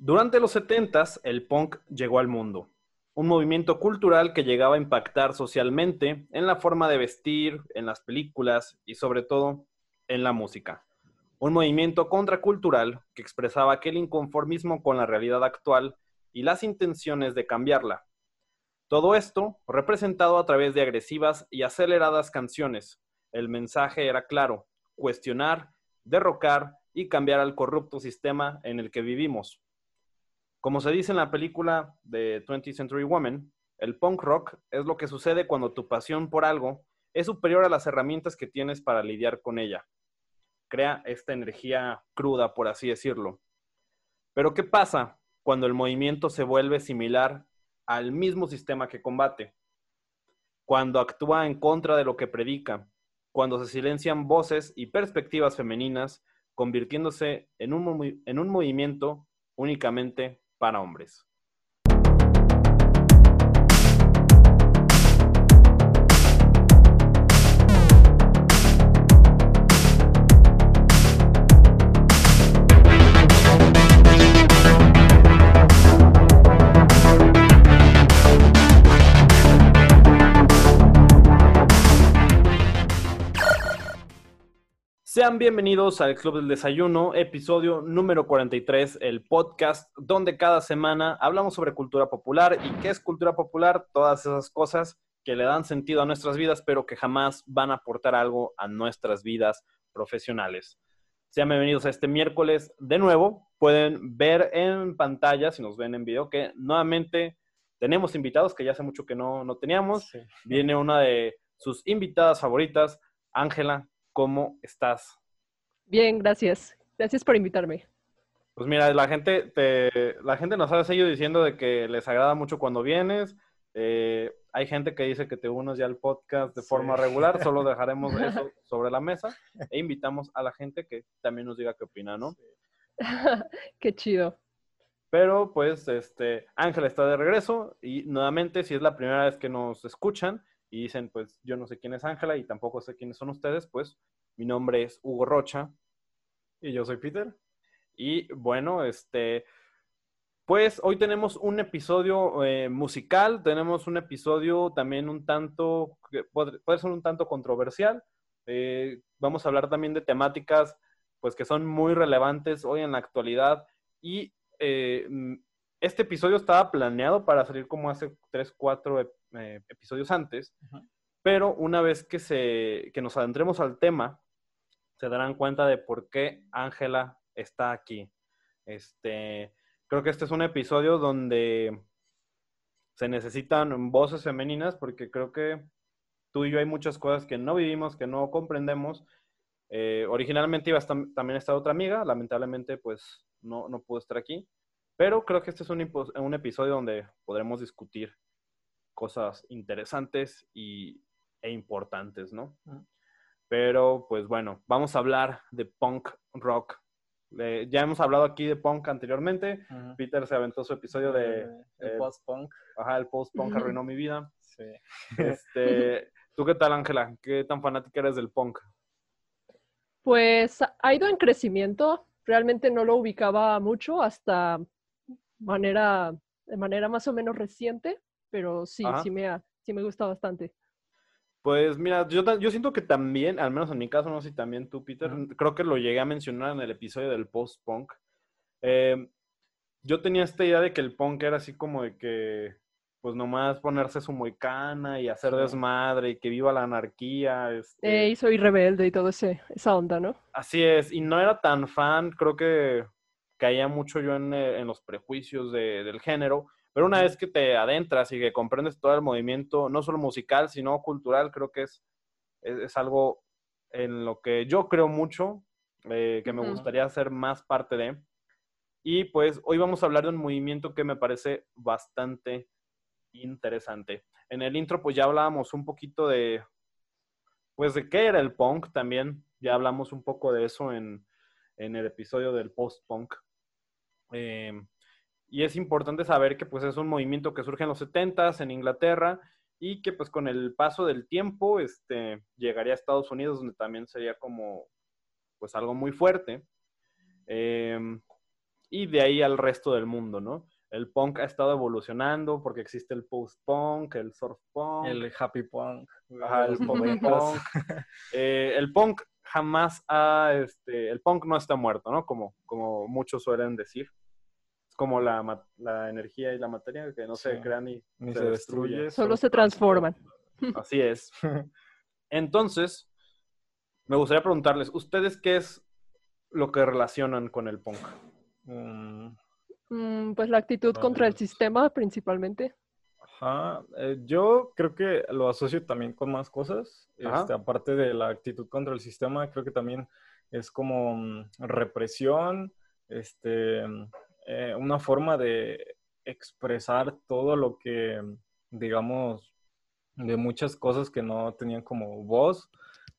Durante los 70 el punk llegó al mundo, un movimiento cultural que llegaba a impactar socialmente en la forma de vestir, en las películas y sobre todo en la música. Un movimiento contracultural que expresaba aquel inconformismo con la realidad actual y las intenciones de cambiarla. Todo esto representado a través de agresivas y aceleradas canciones. El mensaje era claro, cuestionar, derrocar y cambiar al corrupto sistema en el que vivimos. Como se dice en la película de 20th Century Woman, el punk rock es lo que sucede cuando tu pasión por algo es superior a las herramientas que tienes para lidiar con ella. Crea esta energía cruda, por así decirlo. Pero ¿qué pasa cuando el movimiento se vuelve similar al mismo sistema que combate? Cuando actúa en contra de lo que predica, cuando se silencian voces y perspectivas femeninas, convirtiéndose en un, en un movimiento únicamente para hombres. Sean bienvenidos al Club del Desayuno, episodio número 43, el podcast donde cada semana hablamos sobre cultura popular y qué es cultura popular, todas esas cosas que le dan sentido a nuestras vidas, pero que jamás van a aportar algo a nuestras vidas profesionales. Sean bienvenidos a este miércoles de nuevo. Pueden ver en pantalla, si nos ven en video, que nuevamente tenemos invitados que ya hace mucho que no, no teníamos. Viene una de sus invitadas favoritas, Ángela. ¿Cómo estás? Bien, gracias. Gracias por invitarme. Pues mira, la gente, te, la gente nos ha seguido diciendo de que les agrada mucho cuando vienes. Eh, hay gente que dice que te unes ya al podcast de forma regular. Solo dejaremos eso sobre la mesa e invitamos a la gente que también nos diga qué opina, ¿no? qué chido. Pero pues, este, Ángela está de regreso y nuevamente, si es la primera vez que nos escuchan, y dicen, pues yo no sé quién es Ángela y tampoco sé quiénes son ustedes, pues mi nombre es Hugo Rocha. Y yo soy Peter. Y bueno, este, pues hoy tenemos un episodio eh, musical, tenemos un episodio también un tanto, puede, puede ser un tanto controversial. Eh, vamos a hablar también de temáticas, pues que son muy relevantes hoy en la actualidad. Y eh, este episodio estaba planeado para salir como hace tres, cuatro eh, episodios antes, pero una vez que, se, que nos adentremos al tema, se darán cuenta de por qué Ángela está aquí. Este, creo que este es un episodio donde se necesitan voces femeninas porque creo que tú y yo hay muchas cosas que no vivimos, que no comprendemos. Eh, originalmente iba a estar, también estar otra amiga, lamentablemente pues no, no pudo estar aquí. Pero creo que este es un, un episodio donde podremos discutir cosas interesantes y, e importantes, ¿no? Pero pues bueno, vamos a hablar de punk rock. ya hemos hablado aquí de punk anteriormente. Peter se aventó su episodio de... el eh, post-punk. Ajá, el post-punk arruinó mi vida. Sí. Este, ¿Tú qué tal, Ángela? ¿Qué tan fanática eres del punk? Pues ha ido en crecimiento. Realmente no lo ubicaba mucho hasta manera, de manera más o menos reciente, pero sí, sí me, sí me gusta bastante. Pues mira, yo, yo siento que también, al menos en mi caso, no sé si también tú, Peter, creo que lo llegué a mencionar en el episodio del post-punk. Em, yo tenía esta idea de que el punk era así como de que, pues nomás ponerse su moicana y hacer desmadre y que viva la anarquía. Este... soy rebelde y todo ese, esa onda, ¿no? Así es, y no era tan fan, creo que caía mucho yo en, eh, los prejuicios del género, pero una vez que te adentras y que comprendes todo el movimiento, no solo musical, sino cultural, creo que es, es, algo en lo que yo creo mucho, eh, que me gustaría ser más parte de. Y pues hoy vamos a hablar de un movimiento que me parece bastante interesante. En el intro pues ya hablábamos un poquito de, pues de qué era el punk también, ya hablamos un poco de eso en, en el episodio del post-punk. Eh, y es importante saber que pues es un movimiento que surge en los 70 en Inglaterra y que pues con el paso del tiempo este, llegaría a Estados Unidos donde también sería como pues algo muy fuerte. Eh, y de ahí al resto del mundo, ¿no? El punk ha estado evolucionando porque existe el post-punk, el surf-punk. El happy punk. el punk. Eh, el punk jamás ha, este, el punk no está muerto, ¿no? Como, como muchos suelen decir. Como la, la energía y la materia que no se crean ni, se, destruye. Solo se transforman. Así es. Entonces, me gustaría preguntarles, ¿ustedes qué es lo que relacionan con el punk? Mm. Mm, pues la actitud contra el sistema principalmente. Ajá, eh, yo creo que lo asocio también con más cosas. Este, aparte de la actitud contra el sistema, creo que también es como mm, represión, este, eh, una forma de expresar todo lo que, digamos, de muchas cosas que no tenían como voz,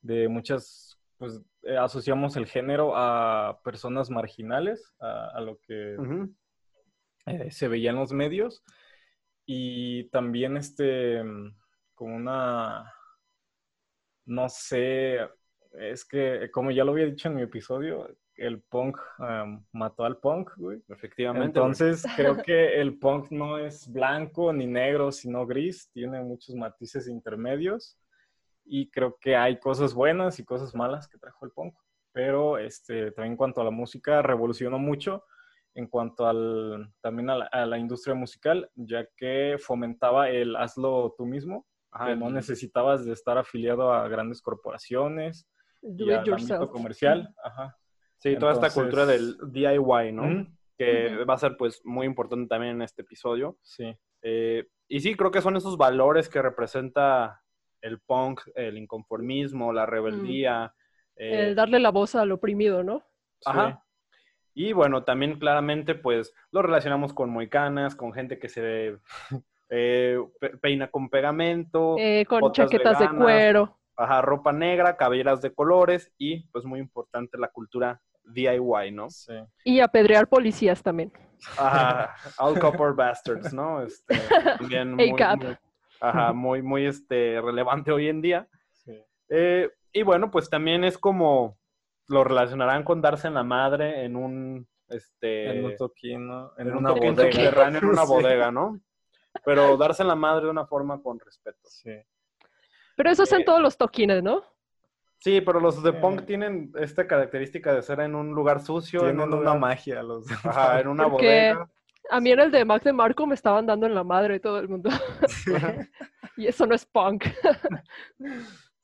de muchas, pues eh, asociamos el género a personas marginales, a, lo que se veía en los medios. Y también este, mm, como una, no sé, es que como ya lo había dicho en mi episodio, el punk mató al punk, güey. Efectivamente. Entonces creo que el punk no es blanco ni negro, sino gris, tiene muchos matices intermedios y creo que hay cosas buenas y cosas malas que trajo el punk. Pero este, también en cuanto a la música, revolucionó mucho en cuanto al, también a la, industria musical, ya que fomentaba el hazlo tú mismo, que no necesitabas de estar afiliado a grandes corporaciones y al ámbito comercial. Ajá. Sí, toda esta cultura del DIY, ¿no? Que va a ser pues muy importante también en este episodio. Sí. Eh, y sí, creo que son esos valores que representa el punk, el inconformismo, la rebeldía. el darle la voz al oprimido, ¿no? Ajá. Y bueno, también claramente pues lo relacionamos con moicanas, con gente que se eh, peina con pegamento. Eh, con chaquetas de cuero. Ajá, ropa negra, cabelleras de colores y pues muy importante la cultura DIY, ¿no? Sí. Y apedrear policías también. Ajá, all copper bastards, ¿no? Este, también muy, ajá, muy, muy este, relevante hoy en día. Sí. Eh, y bueno, pues también es como lo relacionarán con darse en la madre en un este en un toquino, en, una bodega. en una bodega, ¿no? Pero darse en la madre de una forma con respeto. Sí. Pero eso es en eh, todos los toquines, ¿no? Sí, pero los de punk tienen esta característica de ser en un lugar sucio. Tienen en una magia los Ajá, en una bodega. A mí en el de Max de Marco me estaban dando en la madre todo el mundo. y eso no es punk.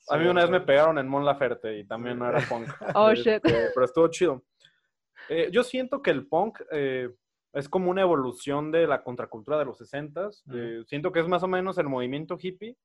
A mí una vez me pegaron en Mon Laferte y también no era punk. oh, shit. Este, pero estuvo chido. Eh, yo siento que el punk eh, es como una evolución de la contracultura de los 60s. Eh, siento que es más o menos el movimiento hippie,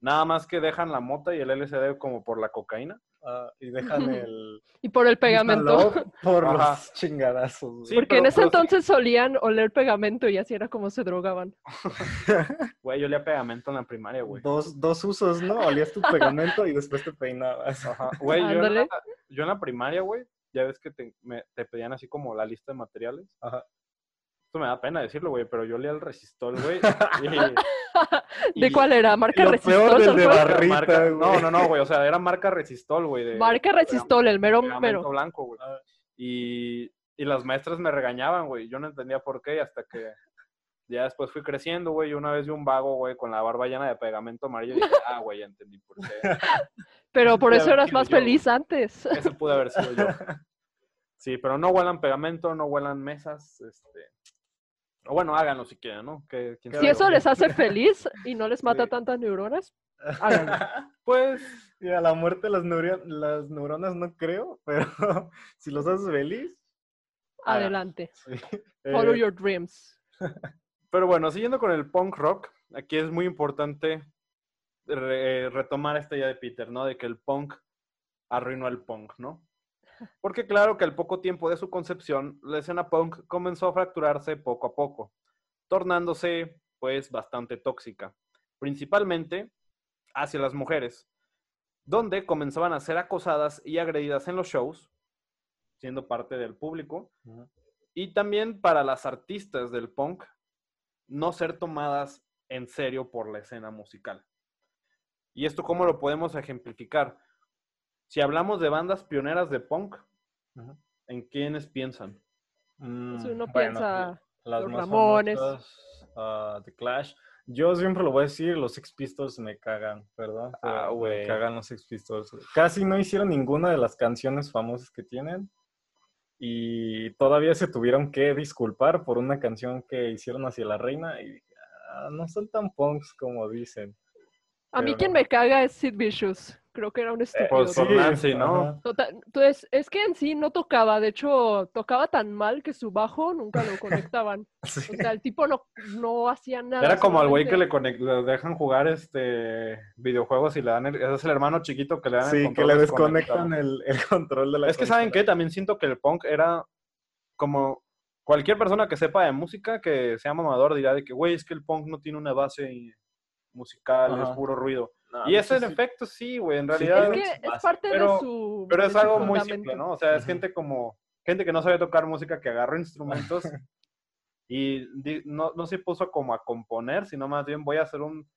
nada más que dejan la mota y el LSD como por la cocaína. Ah, y dejan el... y por el pegamento. Por los chingadazos. Porque en ese entonces solían oler pegamento y así era como se drogaban. Güey, yo olía pegamento en la primaria, güey. Dos, dos usos, ¿no? Olías tu pegamento y después te peinabas. Ajá. Güey, yo, en la primaria, güey, ya ves que te, te pedían así como la lista de materiales. Ajá. Esto me da pena decirlo, güey, pero yo leía el resistol, güey. ¿De cuál era? ¿Marca Resistol? Del de barrita, no, no, no, güey. O sea, era marca Resistol, güey. Marca Resistol, el mero mero. blanco, güey. Ah. Y, y las maestras me regañaban, güey. Yo no entendía por qué hasta que ya después fui creciendo, güey. Y una vez vi un vago, güey, con la barba llena de pegamento amarillo. Y dije, ah, güey, ya entendí por qué. Pero por eso eras más feliz antes. Eso pude haber sido yo. Sí, pero no huelan pegamento, no huelan mesas. Este, o bueno, háganlo si quieren, ¿no? Que, si eso les hace feliz y no les mata tantas neuronas, háganlo. pues, y a la muerte las, las neuronas no creo, pero si los haces feliz. Adelante. Follow eh, your dreams. Pero bueno, siguiendo con el punk rock, aquí es muy importante retomar esta idea de Peter, ¿no? De que el punk arruinó el punk, ¿no? Porque claro que al poco tiempo de su concepción, la escena punk comenzó a fracturarse poco a poco, tornándose pues bastante tóxica, principalmente hacia las mujeres, donde comenzaban a ser acosadas y agredidas en los shows, siendo parte del público, y también para las artistas del punk no ser tomadas en serio por la escena musical. ¿Y esto cómo lo podemos ejemplificar? Si hablamos de bandas pioneras de punk, ¿en quiénes piensan? Mm, uno piensa las los Ramones. Uh, The Clash. Yo siempre lo voy a decir, los Sex Pistols me cagan, perdón. Ah, Me cagan los Sex Pistols. Casi no hicieron ninguna de las canciones famosas que tienen. Y todavía se tuvieron que disculpar por una canción que hicieron hacia la reina. Y ah, no son tan punks como dicen. A mí quien me caga es Sid Vicious. Creo que era un eh, estúpido. Pues por Nancy, ¿no? Entonces, es que en sí no tocaba. De hecho, tocaba tan mal que su bajo nunca lo conectaban. O sea, el tipo no, no hacía nada. Era como al güey que le, le, dejan jugar este videojuegos y le dan... El, es el hermano chiquito que le dan sí, el control. Sí, que le desconectan el, el, control de la... Es que, ¿saben qué? También siento que el punk era como... Cualquier persona que sepa de música, que sea mamador, dirá de que, güey, es que el punk no tiene una base musical, es puro ruido. Y ese en efecto sí, güey, en realidad. es que es parte pero, de su. Pero es algo muy simple, ¿no? O sea, es gente como. Gente que no sabe tocar música, que agarró instrumentos y no, no se puso como a componer, sino más bien voy a hacer un.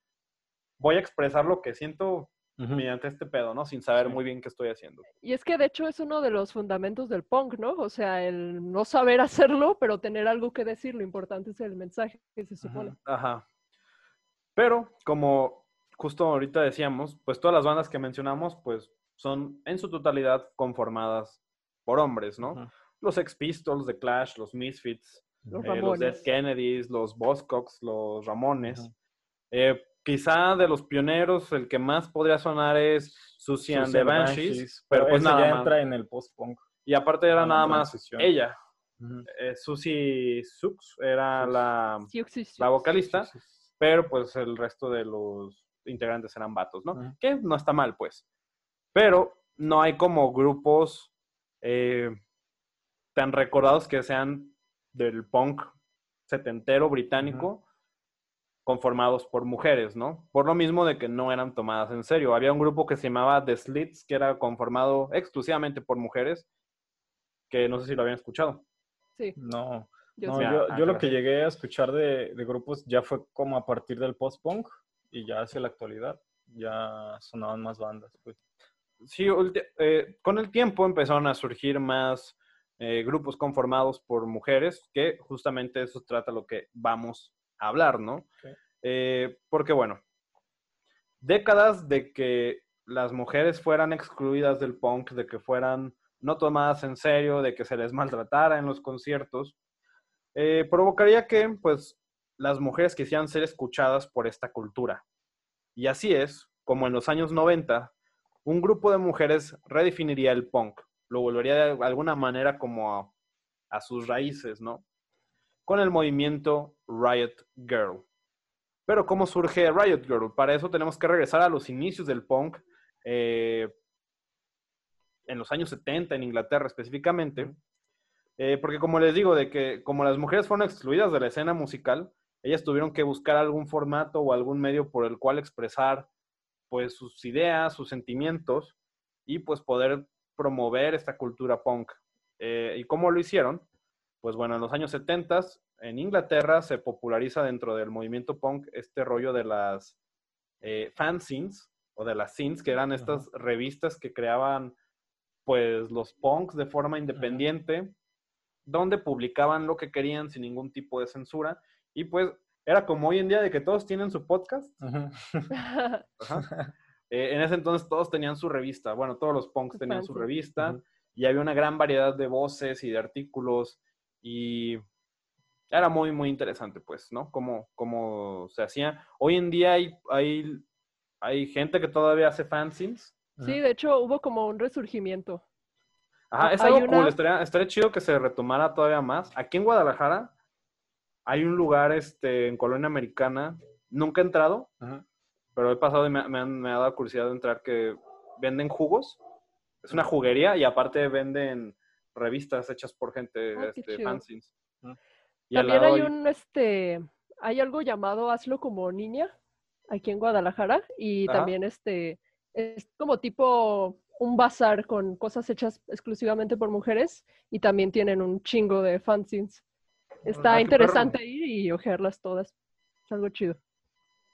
Voy a expresar lo que siento mediante este pedo, ¿no? Sin saber muy bien qué estoy haciendo. Y es que de hecho es uno de los fundamentos del punk, ¿no? O sea, el no saber hacerlo, pero tener algo que decir, lo importante es el mensaje que se supone. Ajá. Pero como justo ahorita decíamos, pues todas las bandas que mencionamos, pues son en su totalidad conformadas por hombres, ¿no? Los Ex Pistols, The Clash, los Misfits, los, eh, Dead Kennedys, los Buzzcocks, los Ramones. Eh, quizá de los pioneros, el que más podría sonar es Susie and the Banshees, pero, pues nada ya entra en el post-punk. Y aparte era nada más ella. Eh, Susie Sux era la, la vocalista pero pues el resto de los integrantes eran vatos, ¿no? Que no está mal, pues. Pero no hay como grupos eh, tan recordados que sean del punk setentero británico. conformados por mujeres, ¿no? Por lo mismo de que no eran tomadas en serio. Había un grupo que se llamaba The Slits, que era conformado exclusivamente por mujeres, que no sé si lo habían escuchado. Sí. No. Yo, yo, lo que llegué a escuchar de, grupos ya fue como a partir del post-punk y ya hacia la actualidad ya sonaban más bandas. Pues. Sí, eh, con el tiempo empezaron a surgir más eh, grupos conformados por mujeres, que justamente eso trata lo que vamos a hablar, ¿no? Eh, porque bueno, décadas de que las mujeres fueran excluidas del punk, de que fueran no tomadas en serio, de que se les maltratara en los conciertos, provocaría que pues las mujeres quisieran ser escuchadas por esta cultura. Y así es, como en los años 90, un grupo de mujeres redefiniría el punk, lo volvería de alguna manera como a, sus raíces, ¿no? Con el movimiento Riot Girl. Pero ¿cómo surge Riot Girl? Para eso tenemos que regresar a los inicios del punk, eh, en los años 70 en Inglaterra específicamente, eh, porque como les digo, de que como las mujeres fueron excluidas de la escena musical, ellas tuvieron que buscar algún formato o algún medio por el cual expresar pues sus ideas, sus sentimientos y pues poder promover esta cultura punk. Eh, ¿Y cómo lo hicieron? Pues bueno, en los años 70 en Inglaterra se populariza dentro del movimiento punk este rollo de las eh, fanzines o de las scenes, que eran estas revistas que creaban pues los punks de forma independiente donde publicaban lo que querían sin ningún tipo de censura. Y pues era como hoy en día de que todos tienen su podcast. Eh, en ese entonces todos tenían su revista. Bueno, todos los punks tenían su revista y había una gran variedad de voces y de artículos y era muy, muy interesante, pues, ¿no? Cómo, cómo se hacía. Hoy en día hay, hay, hay gente que todavía hace fanzines. Sí, de hecho hubo como un resurgimiento. Ajá, es algo cool. Estaría, chido que se retomara todavía más. Aquí en Guadalajara hay un lugar este, en Colonia Americana. Nunca he entrado, pero he pasado y me, me, ha dado curiosidad de entrar que venden jugos. Es una juguería y aparte venden revistas hechas por gente, ah, este, fanzines. También hay un, este, hay algo llamado Hazlo como niña aquí en Guadalajara y también este, es como tipo un bazar con cosas hechas exclusivamente por mujeres y también tienen un chingo de fanzines. Está interesante ir y ojearlas todas. Es algo chido.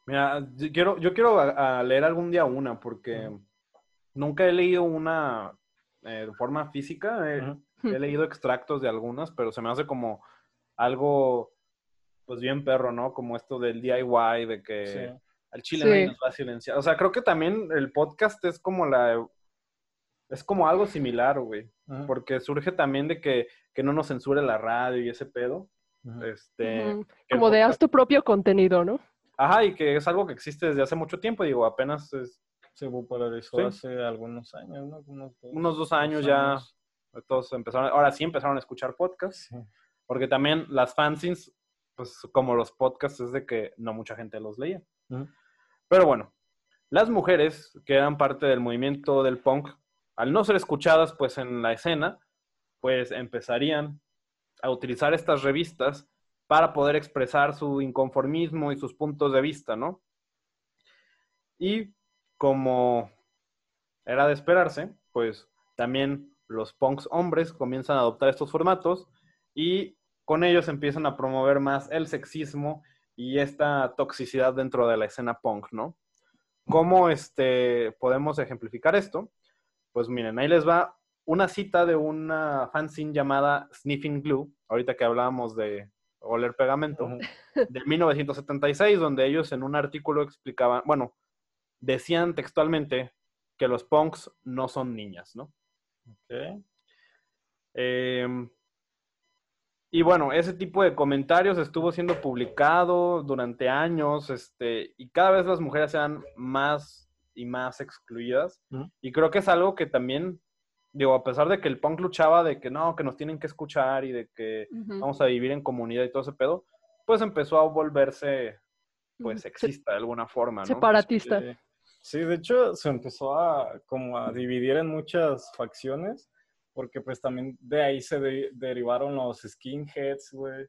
Mira, yo quiero, yo quiero leer algún día una porque nunca he leído una eh, de forma física. Eh, He leído extractos de algunas, pero se me hace como algo, pues bien perro, ¿no? Como esto del DIY, de que al chile nadie nos va a silenciar. O sea, creo que también el podcast es como la... Es como algo similar, güey. Porque surge también de que, que, no nos censure la radio y ese pedo. Este, Como de haz tu propio contenido, ¿no? Ajá, y que es algo que existe desde hace mucho tiempo, digo, apenas es... Se popularizó hace algunos años, ¿no? Unos dos, años, ya todos empezaron, ahora sí empezaron a escuchar podcasts, porque también las fanzines, pues como los podcasts, es de que no mucha gente los leía. Pero bueno, las mujeres que eran parte del movimiento del punk, al no ser escuchadas pues en la escena, pues empezarían a utilizar estas revistas para poder expresar su inconformismo y sus puntos de vista, ¿no? Y como era de esperarse, pues también los punks hombres comienzan a adoptar estos formatos y con ellos empiezan a promover más el sexismo y esta toxicidad dentro de la escena punk, ¿no? ¿Cómo este, podemos ejemplificar esto? Pues miren, ahí les va una cita de una fanzine llamada Sniffing Glue, ahorita que hablábamos de oler pegamento, de 1976, donde ellos en un artículo explicaban, bueno, decían textualmente que los punks no son niñas, ¿no? Okay. Em, y bueno, ese tipo de comentarios estuvo siendo publicado durante años, este, y cada vez las mujeres sean más y más excluidas. Y creo que es algo que también, digo, a pesar de que el punk luchaba de que no, que nos tienen que escuchar y de que vamos a vivir en comunidad y todo ese pedo, pues empezó a volverse, pues, sexista de alguna forma, ¿no? Separatista. Sí, de hecho se empezó a como a dividir en muchas facciones, porque pues también de ahí se derivaron los skinheads, güey.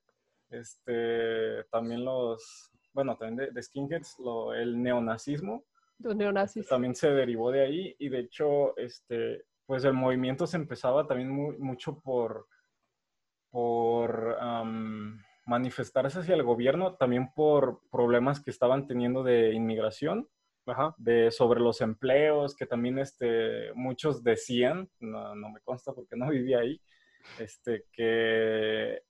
Este, también los, bueno, también de, skinheads, lo, el neonazismo. Los neonazis. También se derivó de ahí y de hecho, este, pues el movimiento se empezaba también mucho por, por manifestarse hacia el gobierno, también por problemas que estaban teniendo de inmigración de sobre los empleos, que también este, muchos decían, no, me consta porque no vivía ahí, este, que,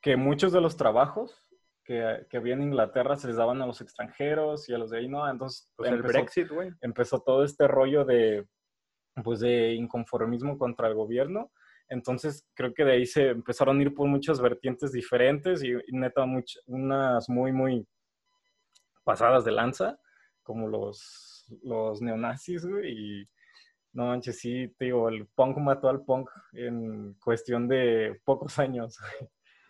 que muchos de los trabajos que, que, había en Inglaterra se les daban a los extranjeros y a los de ahí no, entonces pues empezó, el Brexit, empezó todo este rollo de, pues, de inconformismo contra el gobierno. Entonces creo que de ahí se empezaron a ir por muchas vertientes diferentes y, neta unas muy, muy pasadas de lanza como los, los neonazis, güey, y no manches, sí, te digo, el punk mató al punk en cuestión de pocos años.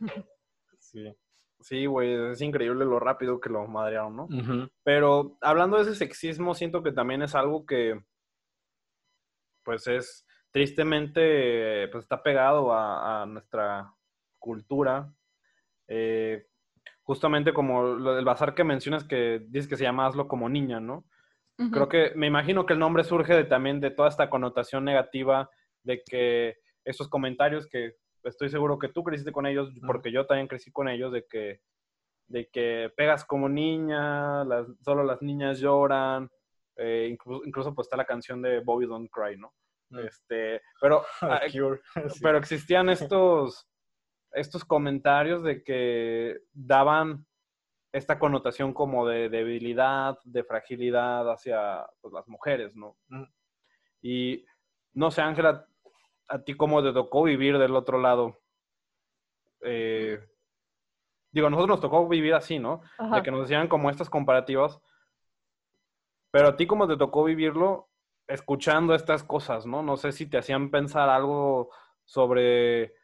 sí. Sí, güey, es increíble lo rápido que lo madrearon, ¿no? Pero hablando de ese sexismo, siento que también es algo que, pues es, tristemente, pues está pegado a, nuestra cultura. Eh, justamente como lo del bazar que mencionas que dices que se llama Hazlo como niña, ¿no? Creo que me imagino que el nombre surge de, también de toda esta connotación negativa de que esos comentarios que estoy seguro que tú creciste con ellos, porque yo también crecí con ellos, de que, de que pegas como niña, las, solo las niñas lloran, eh, incluso, incluso pues está la canción de Bobby Don't Cry, ¿no? Este, pero, ah, pero existían estos, estos comentarios de que daban esta connotación como de debilidad, de fragilidad hacia pues, las mujeres, ¿no? Y no sé, Ángela, a ti cómo te tocó vivir del otro lado. Eh, digo, a nosotros nos tocó vivir así, ¿no? De que nos decían como estas comparativas. Pero a ti cómo te tocó vivirlo escuchando estas cosas, ¿no? No sé si te hacían pensar algo sobre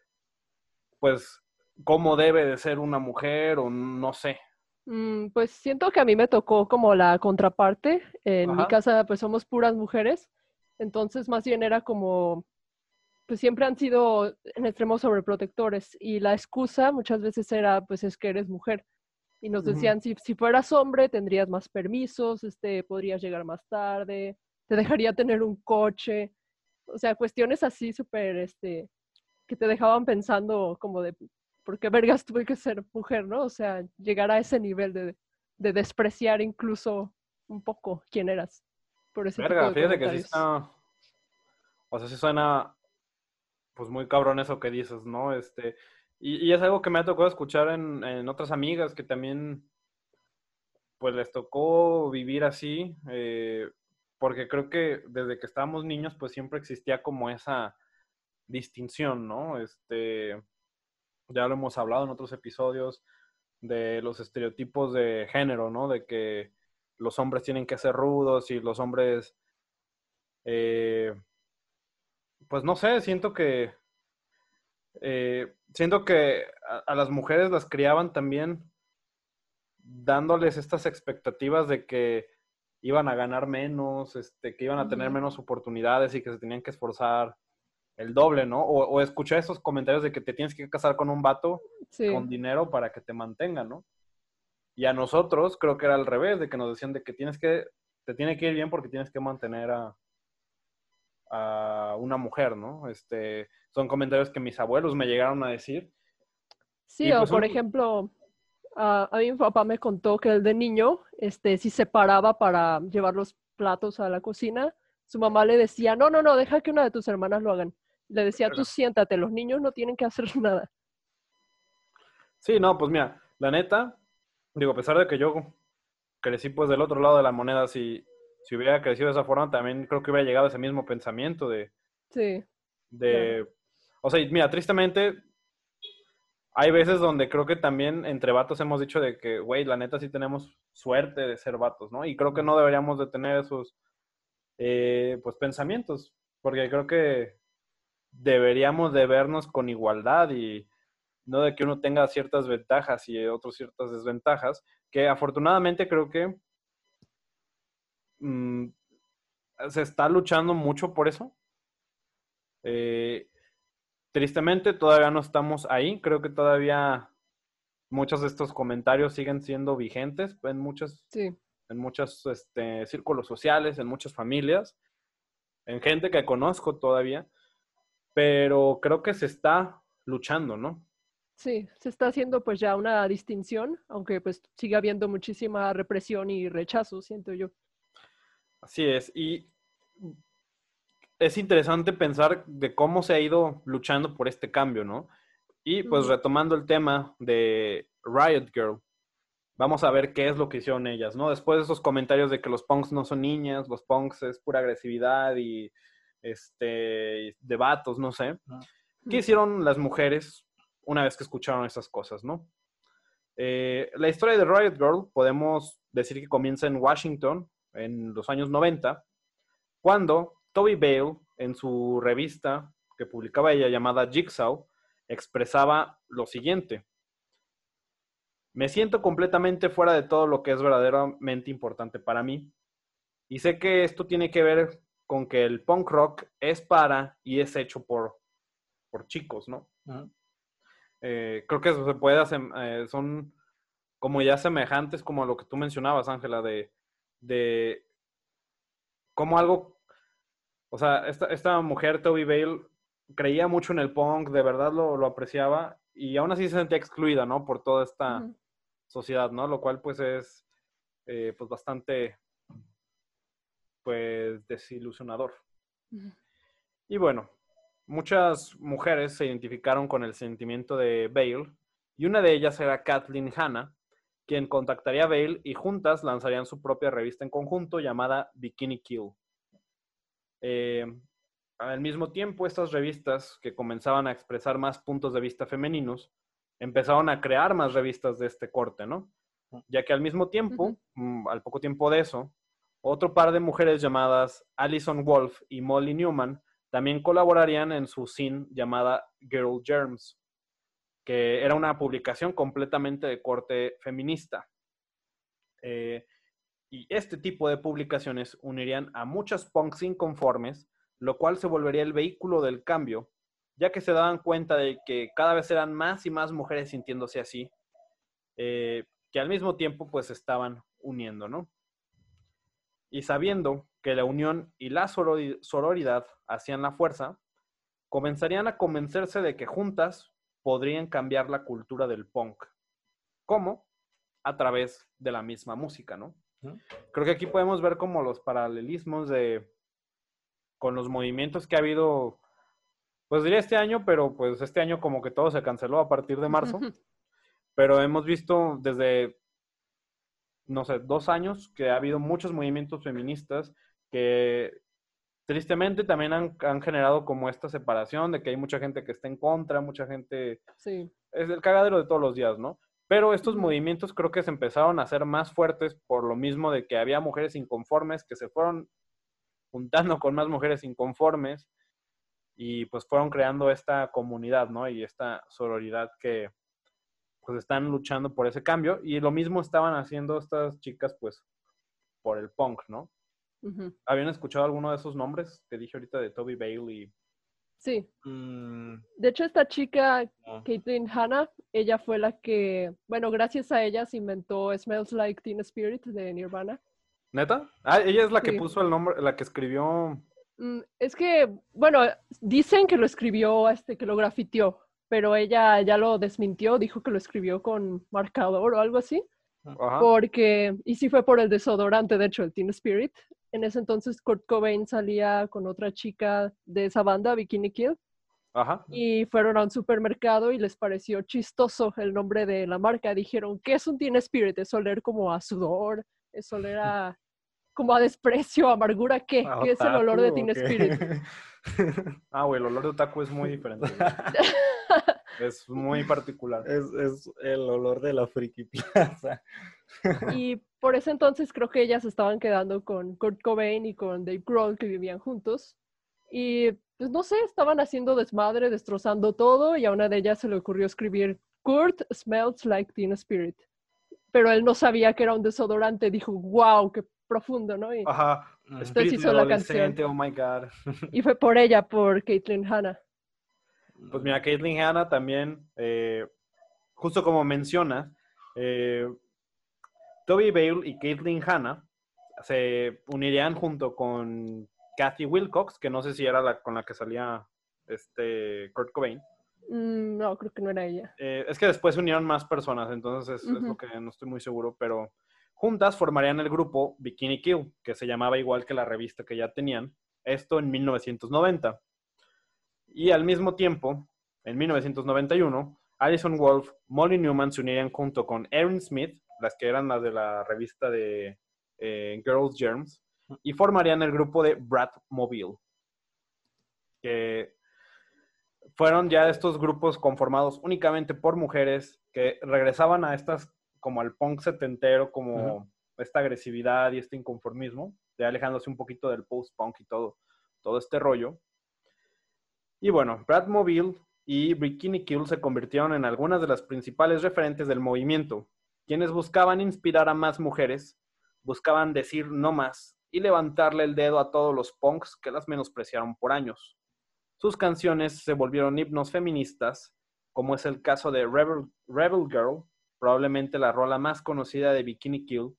pues, cómo debe de ser una mujer o no sé. Mm, pues siento que a mí me tocó como la contraparte. En mi casa, pues somos puras mujeres. Entonces, más bien era como, pues siempre han sido en extremos sobreprotectores. Y la excusa muchas veces era, pues es que eres mujer. Y nos decían, si, si fueras hombre, tendrías más permisos, este, podrías llegar más tarde, te dejaría tener un coche. O sea, cuestiones así súper, este, que te dejaban pensando como de, ¿por qué vergas tuve que ser mujer, no? O sea, llegar a ese nivel de, de despreciar incluso un poco quién eras. Por ese Verga, fíjate que sí está... O sea, sí suena pues muy cabrón eso que dices, ¿no? Este, y, es algo que me ha tocado escuchar en, otras amigas que también, pues les tocó vivir así, eh, porque creo que desde que estábamos niños, pues siempre existía como esa distinción, ¿no? Este, ya lo hemos hablado en otros episodios de los estereotipos de género, ¿no? De que los hombres tienen que ser rudos y los hombres, eh, pues no sé, siento que, eh, siento que a, las mujeres las criaban también dándoles estas expectativas de que iban a ganar menos, este, que iban a tener menos oportunidades y que se tenían que esforzar el doble, ¿no? O, o escuché esos comentarios de que te tienes que casar con un vato con dinero para que te mantenga, ¿no? Y a nosotros creo que era al revés, de que nos decían de que tienes que, te tiene que ir bien porque tienes que mantener a, a una mujer, ¿no? Este, son comentarios que mis abuelos me llegaron a decir. Sí, o pues por ejemplo, a, mi papá me contó que el de niño, este, si se paraba para llevar los platos a la cocina, su mamá le decía, no, no, no, deja que una de tus hermanas lo hagan. Le decía, tú siéntate, los niños no tienen que hacer nada. Sí, no, pues mira, la neta, digo, a pesar de que yo crecí pues del otro lado de la moneda, si, si hubiera crecido de esa forma, también creo que hubiera llegado a ese mismo pensamiento de... Sí. De... O sea, mira, tristemente, hay veces donde creo que también entre vatos hemos dicho de que, güey, la neta sí tenemos suerte de ser vatos, ¿no? Y creo que no deberíamos de tener esos, eh, pues, pensamientos, porque creo que deberíamos de vernos con igualdad y no de que uno tenga ciertas ventajas y otros ciertas desventajas, que afortunadamente creo que mm, se está luchando mucho por eso. Eh, tristemente todavía no estamos ahí, creo que todavía muchos de estos comentarios siguen siendo vigentes en muchos, en muchos este, círculos sociales, en muchas familias, en gente que conozco todavía, pero creo que se está luchando, ¿no? Sí, se está haciendo pues ya una distinción, aunque pues sigue habiendo muchísima represión y rechazo, siento yo. Así es, y es interesante pensar de cómo se ha ido luchando por este cambio, ¿no? Y pues retomando el tema de Riot Girl, vamos a ver qué es lo que hicieron ellas, ¿no? Después de esos comentarios de que los punks no son niñas, los punks es pura agresividad y este de no sé. ¿Qué hicieron las mujeres una vez que escucharon esas cosas, ¿no? Eh, la historia de Riot Girl podemos decir que comienza en Washington en los años 90, cuando Toby Bale, en su revista que publicaba ella llamada Jigsaw, expresaba lo siguiente. Me siento completamente fuera de todo lo que es verdaderamente importante para mí. Y sé que esto tiene que ver con que el punk rock es para y es hecho por, por chicos, ¿no? Eh, creo que eso se puede hacer, eh, son como ya semejantes como a lo que tú mencionabas, Ángela, de, de como algo, o sea, esta, esta mujer, Toby Bale, creía mucho en el punk, de verdad lo, lo, apreciaba y aún así se sentía excluida, ¿no? Por toda esta sociedad, ¿no? Lo cual pues es eh, pues bastante pues desilusionador. Y bueno, Muchas mujeres se identificaron con el sentimiento de Bale y una de ellas era Kathleen Hanna, quien contactaría a Bale y juntas lanzarían su propia revista en conjunto llamada Bikini Kill. Eh, al mismo tiempo, estas revistas que comenzaban a expresar más puntos de vista femeninos, empezaron a crear más revistas de este corte, ¿no? Ya que al mismo tiempo, mm, al poco tiempo de eso, otro par de mujeres llamadas Alison Wolf y Molly Newman también colaborarían en su scene llamada Girl Germs, que era una publicación completamente de corte feminista. Eh, y este tipo de publicaciones unirían a muchas punks inconformes, lo cual se volvería el vehículo del cambio, ya que se daban cuenta de que cada vez eran más y más mujeres sintiéndose así, eh, que al mismo tiempo pues estaban uniendo, ¿no? Y sabiendo que la unión y la sororidad hacían la fuerza, comenzarían a convencerse de que juntas podrían cambiar la cultura del punk. ¿Cómo? A través de la misma música, ¿no? Creo que aquí podemos ver como los paralelismos de con los movimientos que ha habido pues diría este año, pero pues este año como que todo se canceló a partir de marzo. pero hemos visto desde, no sé, dos años que ha habido muchos movimientos feministas que tristemente también han, han, generado como esta separación de que hay mucha gente que está en contra, mucha gente... Sí. Es el cagadero de todos los días, ¿no? Pero estos movimientos creo que se empezaron a hacer más fuertes por lo mismo de que había mujeres inconformes que se fueron juntando con más mujeres inconformes y pues fueron creando esta comunidad, ¿no? Y esta sororidad que pues están luchando por ese cambio y lo mismo estaban haciendo estas chicas pues por el punk, ¿no? ¿Habían escuchado alguno de esos nombres que dije ahorita de Toby Bailey? Sí. Mm. De hecho, esta chica, Caitlin Hanna, ella fue la que, bueno, gracias a ella se inventó Smells Like Teen Spirit de Nirvana. ¿Neta? Ah, ella es la que puso el nombre, la que escribió. Mm, es que, bueno, dicen que lo escribió, este, que lo grafiteó, pero ella ya lo desmintió, dijo que lo escribió con marcador o algo así. Ajá. Porque, y sí fue por el desodorante, de hecho, el Teen Spirit. En ese entonces Kurt Cobain salía con otra chica de esa banda, Bikini Kill. Ajá. Y fueron a un supermercado y les pareció chistoso el nombre de la marca. Dijeron, ¿qué es un Teen Spirit? Es oler como a sudor, es oler a como a desprecio, amargura, ¿qué? ¿Qué es el olor de Teen Spirit? ah, güey, el olor de otaku es muy diferente. es muy particular. Es, es, el olor de la friki plaza. y por ese entonces creo que ellas estaban quedando con Kurt Cobain y con Dave Grohl, que vivían juntos. Y pues no sé, estaban haciendo desmadre, destrozando todo, y a una de ellas se le ocurrió escribir Kurt smells like Teen Spirit. Pero él no sabía que era un desodorante, dijo, wow, qué profundo, ¿no? Y Ajá. Entonces hizo la canción. Oh my God. y fue por ella, por Caitlyn Hanna. Pues mira, Caitlyn Hanna también, eh, justo como menciona, eh, Toby Bale y Caitlyn Hanna se unirían junto con Kathy Wilcox, que no sé si era la con la que salía este Kurt Cobain. Mm, no, creo que no era ella. Eh, es que después se unieron más personas, entonces es, es, lo que no estoy muy seguro, pero Juntas formarían el grupo Bikini Kill, que se llamaba igual que la revista que ya tenían, esto en 1990. Y al mismo tiempo, en 1991, Alison Wolf, Molly Newman se unirían junto con Erin Smith, las que eran las de la revista de eh, Girls Germs, y formarían el grupo de Brad Mobile, que fueron ya estos grupos conformados únicamente por mujeres que regresaban a estas como al punk setentero, como esta agresividad y este inconformismo, ya alejándose un poquito del post-punk y todo, todo este rollo. Y bueno, Brad Mobile y Bikini Kill se convirtieron en algunas de las principales referentes del movimiento, quienes buscaban inspirar a más mujeres, buscaban decir no más y levantarle el dedo a todos los punks que las menospreciaron por años. Sus canciones se volvieron himnos feministas, como es el caso de Rebel, Rebel Girl, probablemente la rola más conocida de Bikini Kill,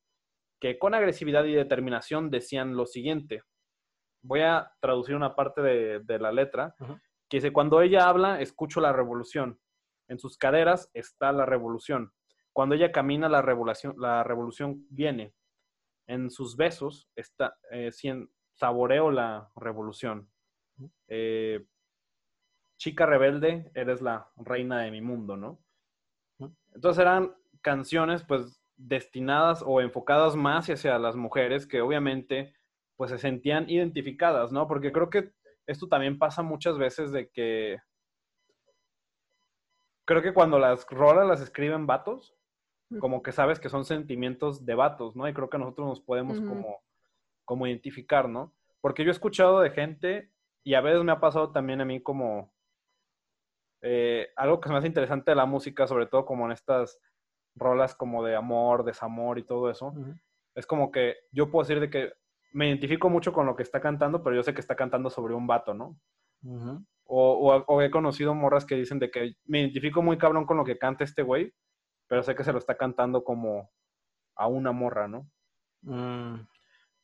que con agresividad y determinación decían lo siguiente. Voy a traducir una parte de, la letra, que dice, cuando ella habla, escucho la revolución. En sus caderas está la revolución. Cuando ella camina, la revolución, la revolución viene. En sus besos está, eh, saboreo la revolución. Eh, chica rebelde, eres la reina de mi mundo, ¿no? Entonces eran canciones pues destinadas o enfocadas más hacia las mujeres que obviamente pues se sentían identificadas, ¿no? Porque creo que esto también pasa muchas veces de que creo que cuando las rolas las escriben vatos, como que sabes que son sentimientos de vatos, ¿no? Y creo que nosotros nos podemos como, como identificar, ¿no? Porque yo he escuchado de gente y a veces me ha pasado también a mí como eh, algo que es más interesante de la música, sobre todo como en estas rolas como de amor, desamor y todo eso, es como que yo puedo decir de que me identifico mucho con lo que está cantando, pero yo sé que está cantando sobre un vato, ¿no? o, he conocido morras que dicen de que me identifico muy cabrón con lo que canta este güey, pero sé que se lo está cantando como a una morra, ¿no? Mm.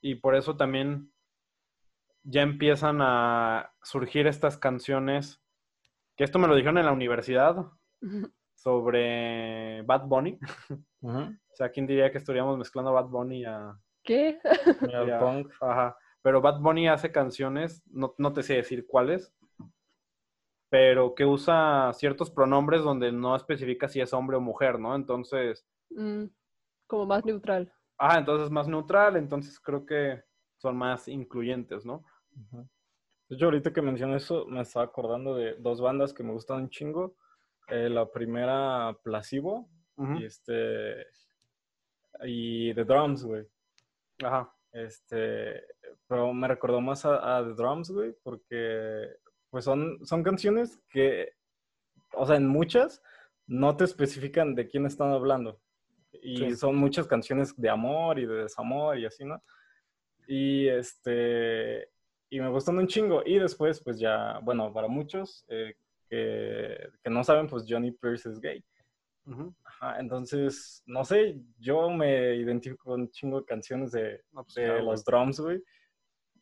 Y por eso también ya empiezan a surgir estas canciones que esto me lo dijeron en la universidad sobre Bad Bunny. O sea, ¿quién diría que estaríamos mezclando Bad Bunny a... ¿Qué? punk. Ajá. Pero Bad Bunny hace canciones, no, te sé decir cuáles, pero que usa ciertos pronombres donde no especifica si es hombre o mujer, ¿no? Entonces... Mm, como más neutral. Ah, entonces más neutral, entonces creo que son más incluyentes, ¿no? De hecho, ahorita que mencioné eso, me estaba acordando de dos bandas que me gustan un chingo. Eh, la primera, Placebo, y este... Y The Drums, güey. Ajá. Este, pero me recordó más a, a The Drums, güey, porque pues son, son canciones que, o sea, en muchas no te especifican de quién están hablando. Y son muchas canciones de amor y de desamor y así, ¿no? Y este, y me gustan un chingo. Y después, pues ya, bueno, para muchos eh, que, que, no saben, pues Johnny Pierce es gay. Ajá, entonces, no sé, yo me identifico con un chingo de canciones de, pues de los drums, güey.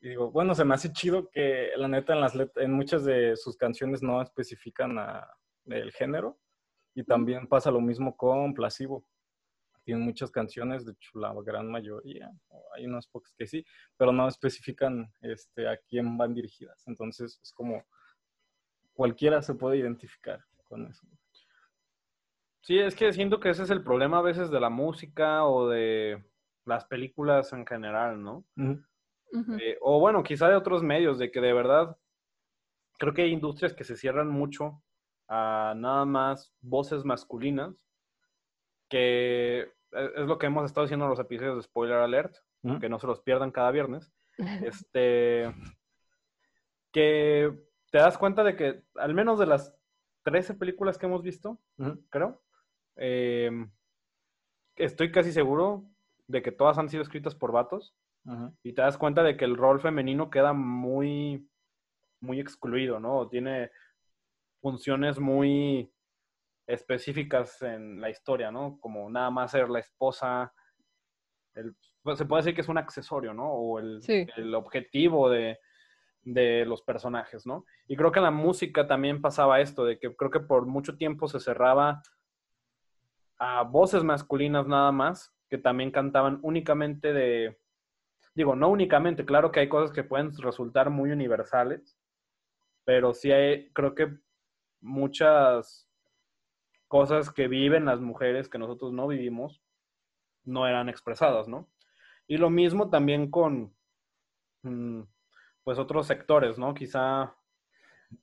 Y digo, bueno, se me hace chido que la neta en, las en muchas de sus canciones no especifican el género. Y también pasa lo mismo con Placebo. Tienen muchas canciones, de hecho la gran mayoría, hay unas pocas que sí, pero no especifican este, a quién van dirigidas. Entonces es como cualquiera se puede identificar con eso. Sí, es que siento que ese es el problema a veces de la música o de las películas en general, ¿no? Eh, o bueno, quizá de otros medios, de que de verdad creo que hay industrias que se cierran mucho a nada más voces masculinas, que e, es lo que hemos estado haciendo en los episodios de Spoiler Alert, que no se los pierdan cada viernes. Este, que te das cuenta de que al menos de las 13 películas que hemos visto, creo, em, estoy casi seguro de que todas han sido escritas por vatos. Y te das cuenta de que el rol femenino queda muy, muy excluido, ¿no? Tiene funciones muy específicas en la historia, ¿no? Como nada más ser la esposa, pues, se puede decir que es un accesorio, ¿no? O el, el objetivo de, de, los personajes, ¿no? Y creo que en la música también pasaba esto, de que creo que por mucho tiempo se cerraba a voces masculinas nada más, que también cantaban únicamente de, digo, no únicamente, claro que hay cosas que pueden resultar muy universales, pero sí hay, creo que muchas cosas que viven las mujeres que nosotros no vivimos no eran expresadas, ¿no? Y lo mismo también con, mm, pues, otros sectores, ¿no? Quizá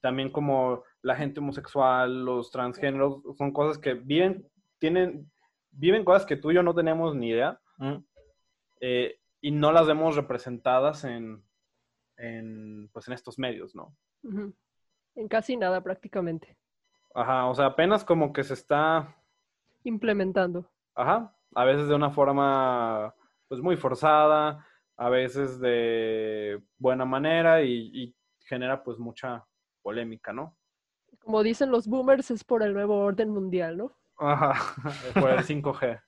también como la gente homosexual, los transgéneros, son cosas que viven, tienen, viven cosas que tú y yo no tenemos ni idea. Eh, y no las vemos representadas en, pues en estos medios, ¿no? En casi nada prácticamente. Ajá, o sea, apenas como que se está implementando. Ajá, a veces de una forma pues muy forzada, a veces de buena manera y, genera pues mucha polémica, ¿no? Como dicen los boomers, es por el nuevo orden mundial, ¿no? Ajá, por el 5G.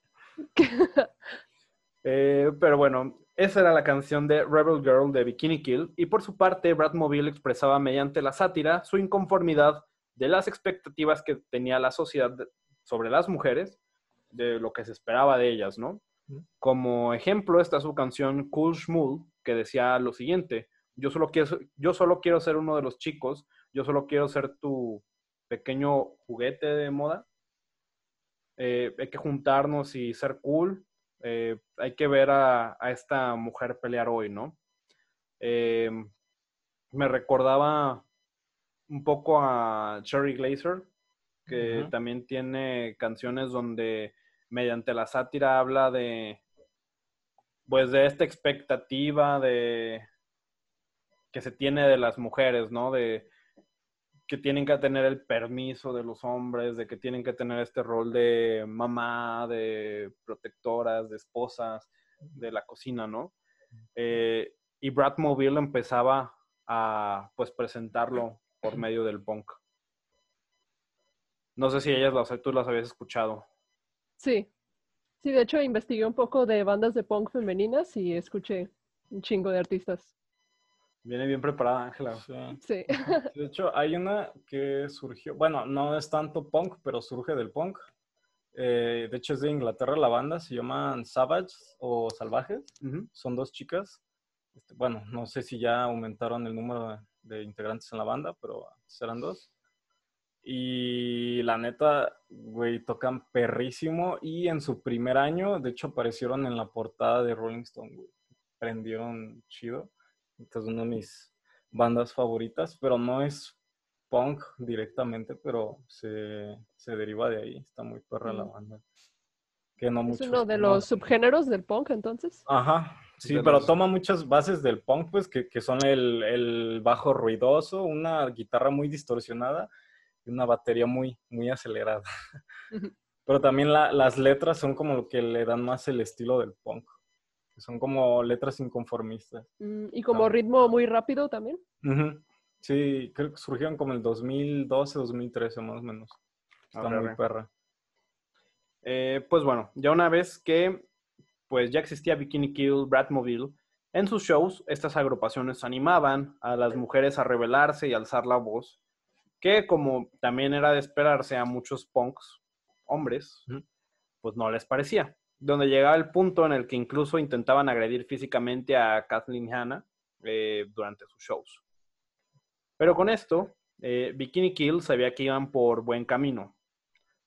Eh, pero bueno, esa era la canción de Rebel Girl de Bikini Kill, y por su parte, Brad Mobile expresaba mediante la sátira su inconformidad de las expectativas que tenía la sociedad sobre las mujeres, de lo que se esperaba de ellas, ¿no? Como ejemplo está su canción Cool Schmool, que decía lo siguiente, yo solo, quiero, yo solo quiero ser uno de los chicos, yo solo quiero ser tu pequeño juguete de moda, eh, hay que juntarnos y ser cool, eh, hay que ver a, esta mujer pelear hoy, ¿no? Eh, me recordaba un poco a Cherry Glazer, que también tiene canciones donde mediante la sátira habla de, pues, de esta expectativa de que se tiene de las mujeres, ¿no? De que tienen que tener el permiso de los hombres, de que tienen que tener este rol de mamá, de protectoras, de esposas, de la cocina, ¿no? Eh, y Brad Mobile empezaba a pues presentarlo por medio del punk. No sé si ellas las, tú las habías escuchado. Sí, sí, de hecho investigué un poco de bandas de punk femeninas y escuché un chingo de artistas. Viene bien preparada, Ángela. Sí. De hecho, hay una que surgió, bueno, no es tanto punk, pero surge del punk. Eh, de hecho, es de Inglaterra la banda, se llaman Savage o Salvajes. Son dos chicas. Este, bueno, no sé si ya aumentaron el número de, integrantes en la banda, pero serán dos. Y la neta, güey, tocan perrísimo. Y en su primer año, de hecho, aparecieron en la portada de Rolling Stone, güey. Prendieron chido. Esta es una de mis bandas favoritas, pero no es punk directamente, pero se, deriva de ahí. Está muy perra la mm. banda. Que no ¿Es uno de los subgéneros del punk, entonces? Ajá, sí, pero toma muchas bases del punk, pues, que, son el, el, bajo ruidoso, una guitarra muy distorsionada y una batería muy, muy acelerada. pero también las letras son como lo que le dan más el estilo del punk. Son como letras inconformistas. Mm, ¿Y como ritmo muy rápido también? Sí, creo que surgieron como el 2012, 2013 más o menos. Está muy perra. Eh, pues bueno, ya una vez que pues ya existía Bikini Kill, Bradmobile, en sus shows estas agrupaciones animaban a las mujeres a rebelarse y alzar la voz, que como también era de esperarse a muchos punks, hombres, pues no les parecía donde llegaba el punto en el que incluso intentaban agredir físicamente a Kathleen Hanna eh, durante sus shows. Pero con esto, eh, Bikini Kill sabía que iban por buen camino,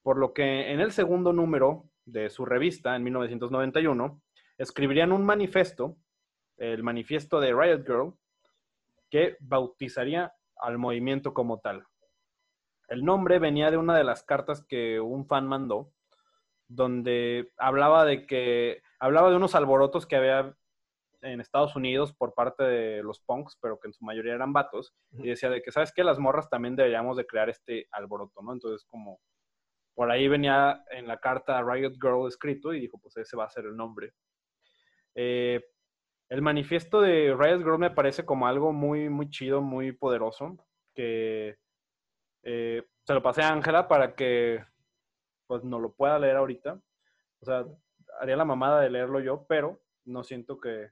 por lo que en el segundo número de su revista, en 1991, escribirían un manifiesto, el manifiesto de Riot Girl, que bautizaría al movimiento como tal. El nombre venía de una de las cartas que un fan mandó donde hablaba de que, hablaba de unos alborotos que había en Estados Unidos por parte de los punks, pero que en su mayoría eran vatos, y decía de que, ¿sabes qué? Las morras también deberíamos de crear este alboroto, ¿no? Entonces, como, por ahí venía en la carta Riot Girl escrito y dijo, pues ese va a ser el nombre. Eh, el manifiesto de Riot Girl me parece como algo muy, muy chido, muy poderoso, que eh, se lo pasé a Ángela para que pues no lo pueda leer ahorita. O sea, haría la mamada de leerlo yo, pero no siento que,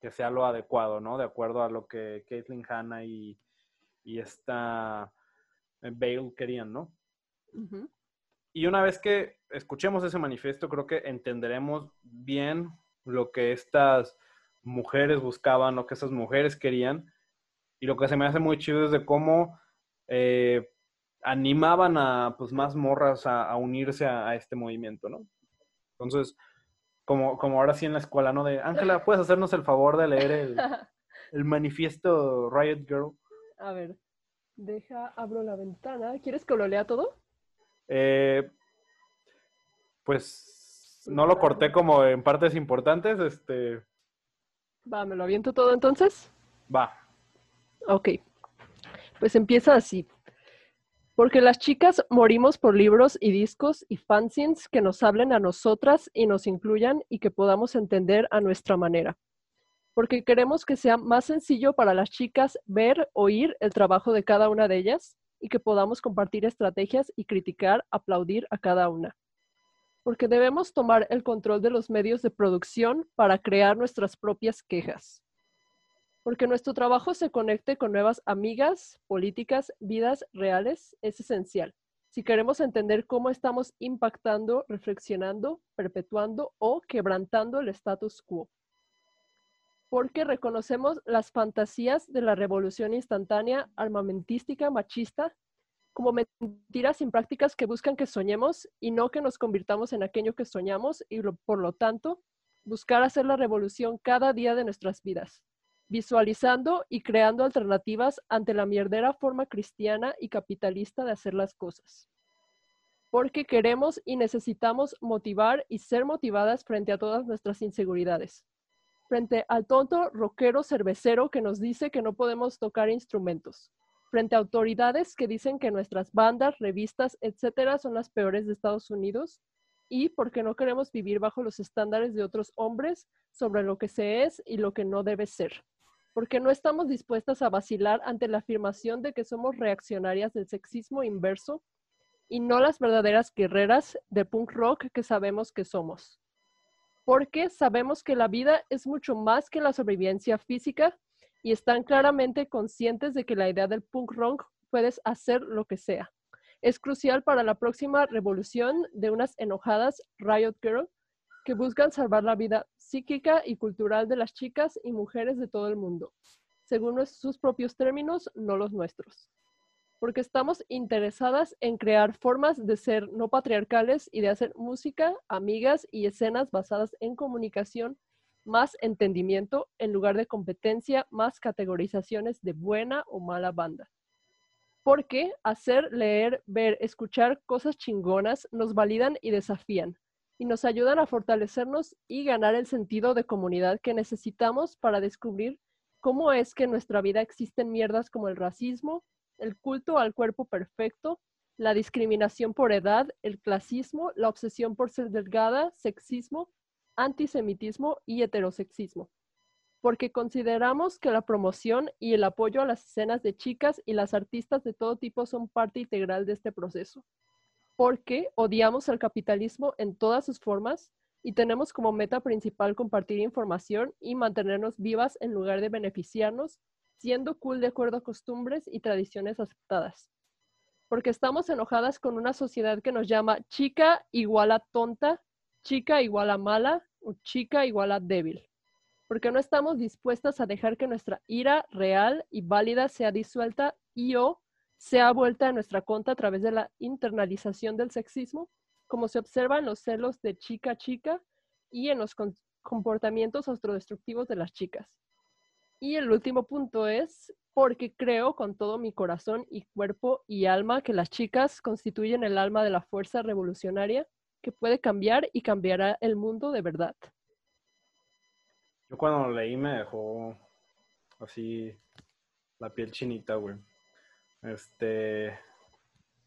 que sea lo adecuado, ¿no? De acuerdo a lo que Caitlin Hanna y, y esta eh, Bale querían, ¿no? Y una vez que escuchemos ese manifiesto, creo que entenderemos bien lo que estas mujeres buscaban, lo que esas mujeres querían. Y lo que se me hace muy chido es de cómo eh, animaban a pues más morras a, unirse a, este movimiento, ¿no? Entonces, como, como ahora sí en la escuela, ¿no? De, Ángela, ¿puedes hacernos el favor de leer el, el manifiesto Riot Girl? A ver, deja, abro la ventana. ¿Quieres que lo lea todo? Eh, pues no lo corté como en partes importantes, este... Va, ¿me lo aviento todo entonces? Va. Ok. Pues empieza así. Porque las chicas morimos por libros y discos y fanzines que nos hablen a nosotras y nos incluyan y que podamos entender a nuestra manera. Porque queremos que sea más sencillo para las chicas ver, oír el trabajo de cada una de ellas y que podamos compartir estrategias y criticar, aplaudir a cada una. Porque debemos tomar el control de los medios de producción para crear nuestras propias quejas porque nuestro trabajo se conecte con nuevas amigas, políticas, vidas reales, es esencial. Si queremos entender cómo estamos impactando, reflexionando, perpetuando o quebrantando el status quo. Porque reconocemos las fantasías de la revolución instantánea, armamentística, machista, como mentiras sin prácticas que buscan que soñemos y no que nos convirtamos en aquello que soñamos y por lo tanto buscar hacer la revolución cada día de nuestras vidas visualizando y creando alternativas ante la mierdera forma cristiana y capitalista de hacer las cosas. Porque queremos y necesitamos motivar y ser motivadas frente a todas nuestras inseguridades. Frente al tonto rockero cervecero que nos dice que no podemos tocar instrumentos. Frente a autoridades que dicen que nuestras bandas, revistas, etcétera, son las peores de Estados Unidos. Y porque no queremos vivir bajo los estándares de otros hombres sobre lo que se es y lo que no debe ser porque no estamos dispuestas a vacilar ante la afirmación de que somos reaccionarias del sexismo inverso y no las verdaderas guerreras de punk rock que sabemos que somos. Porque sabemos que la vida es mucho más que la sobrevivencia física y están claramente conscientes de que la idea del punk rock puedes hacer lo que sea. Es crucial para la próxima revolución de unas enojadas Riot Girl que buscan salvar la vida psíquica y cultural de las chicas y mujeres de todo el mundo, según sus propios términos, no los nuestros. porque estamos interesadas en crear formas de ser no patriarcales y de hacer música, amigas y escenas basadas en comunicación, más entendimiento en lugar de competencia, más categorizaciones de buena o mala banda. Porque hacer, leer, ver, escuchar cosas chingonas nos validan y desafían y nos ayudan a fortalecernos y ganar el sentido de comunidad que necesitamos para descubrir cómo es que en nuestra vida existen mierdas como el racismo, el culto al cuerpo perfecto, la discriminación por edad, el clasismo, la obsesión por ser delgada, sexismo, antisemitismo y heterosexismo. Porque consideramos que la promoción y el apoyo a las escenas de chicas y las artistas de todo tipo son parte integral de este proceso. Porque odiamos al capitalismo en todas sus formas y tenemos como meta principal compartir información y mantenernos vivas en lugar de beneficiarnos siendo cool de acuerdo a costumbres y tradiciones aceptadas. Porque estamos enojadas con una sociedad que nos llama chica igual a tonta, chica igual a mala o chica igual a débil. Porque no estamos dispuestas a dejar que nuestra ira real y válida sea disuelta y o sea vuelta a nuestra contra a través de la internalización del sexismo, como se observa en los celos de chica chica y en los comportamientos autodestructivos de las chicas. Y el último punto es porque creo con todo mi corazón y cuerpo y alma que las chicas constituyen el alma de la fuerza revolucionaria que puede cambiar y cambiará el mundo de verdad. Yo cuando lo leí me dejó así la piel chinita, güey. Este.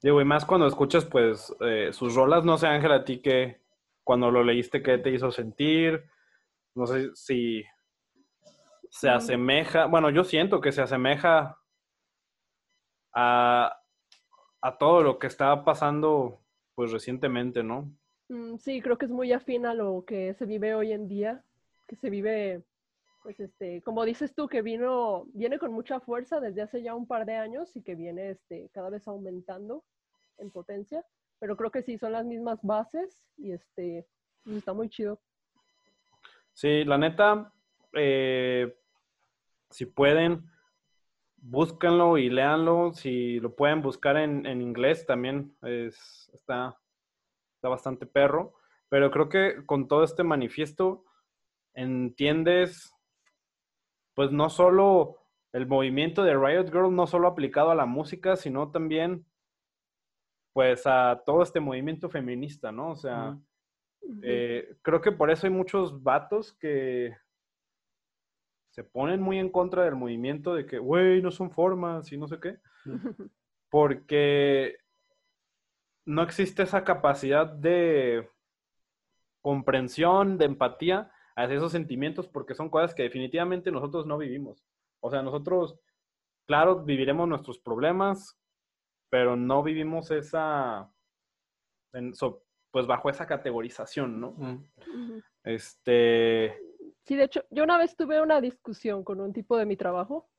Digo, y más cuando escuchas, pues, eh, sus rolas, no sé, Ángela, a ti que cuando lo leíste, ¿qué te hizo sentir? No sé si se asemeja, bueno, yo siento que se asemeja a, todo lo que está pasando pues recientemente, ¿no? Mm, sí, creo que es muy afín a lo que se vive hoy en día, que se vive, pues este, como dices tú, que vino, viene con mucha fuerza desde hace ya un par de años y que viene este, cada vez aumentando en potencia, pero creo que sí, son las mismas bases y este, pues, está muy chido. Sí, la neta, eh, si pueden, búsquenlo y léanlo. Si lo pueden buscar en, inglés también es, está, está bastante perro. Pero creo que con todo este manifiesto entiendes, pues no solo el movimiento de Riot Girl, no solo aplicado a la música, sino también pues a todo este movimiento feminista, ¿no? O sea, eh, creo que por eso hay muchos vatos que se ponen muy en contra del movimiento de que, güey, no son formas y no sé qué. Porque no existe esa capacidad de comprensión, de empatía hacia esos sentimientos, porque son cosas que definitivamente nosotros no vivimos. O sea, nosotros, claro, viviremos nuestros problemas, pero no vivimos esa, pues bajo esa categorización, ¿no? Este, Sí, de hecho, yo una vez tuve una discusión con un tipo de mi trabajo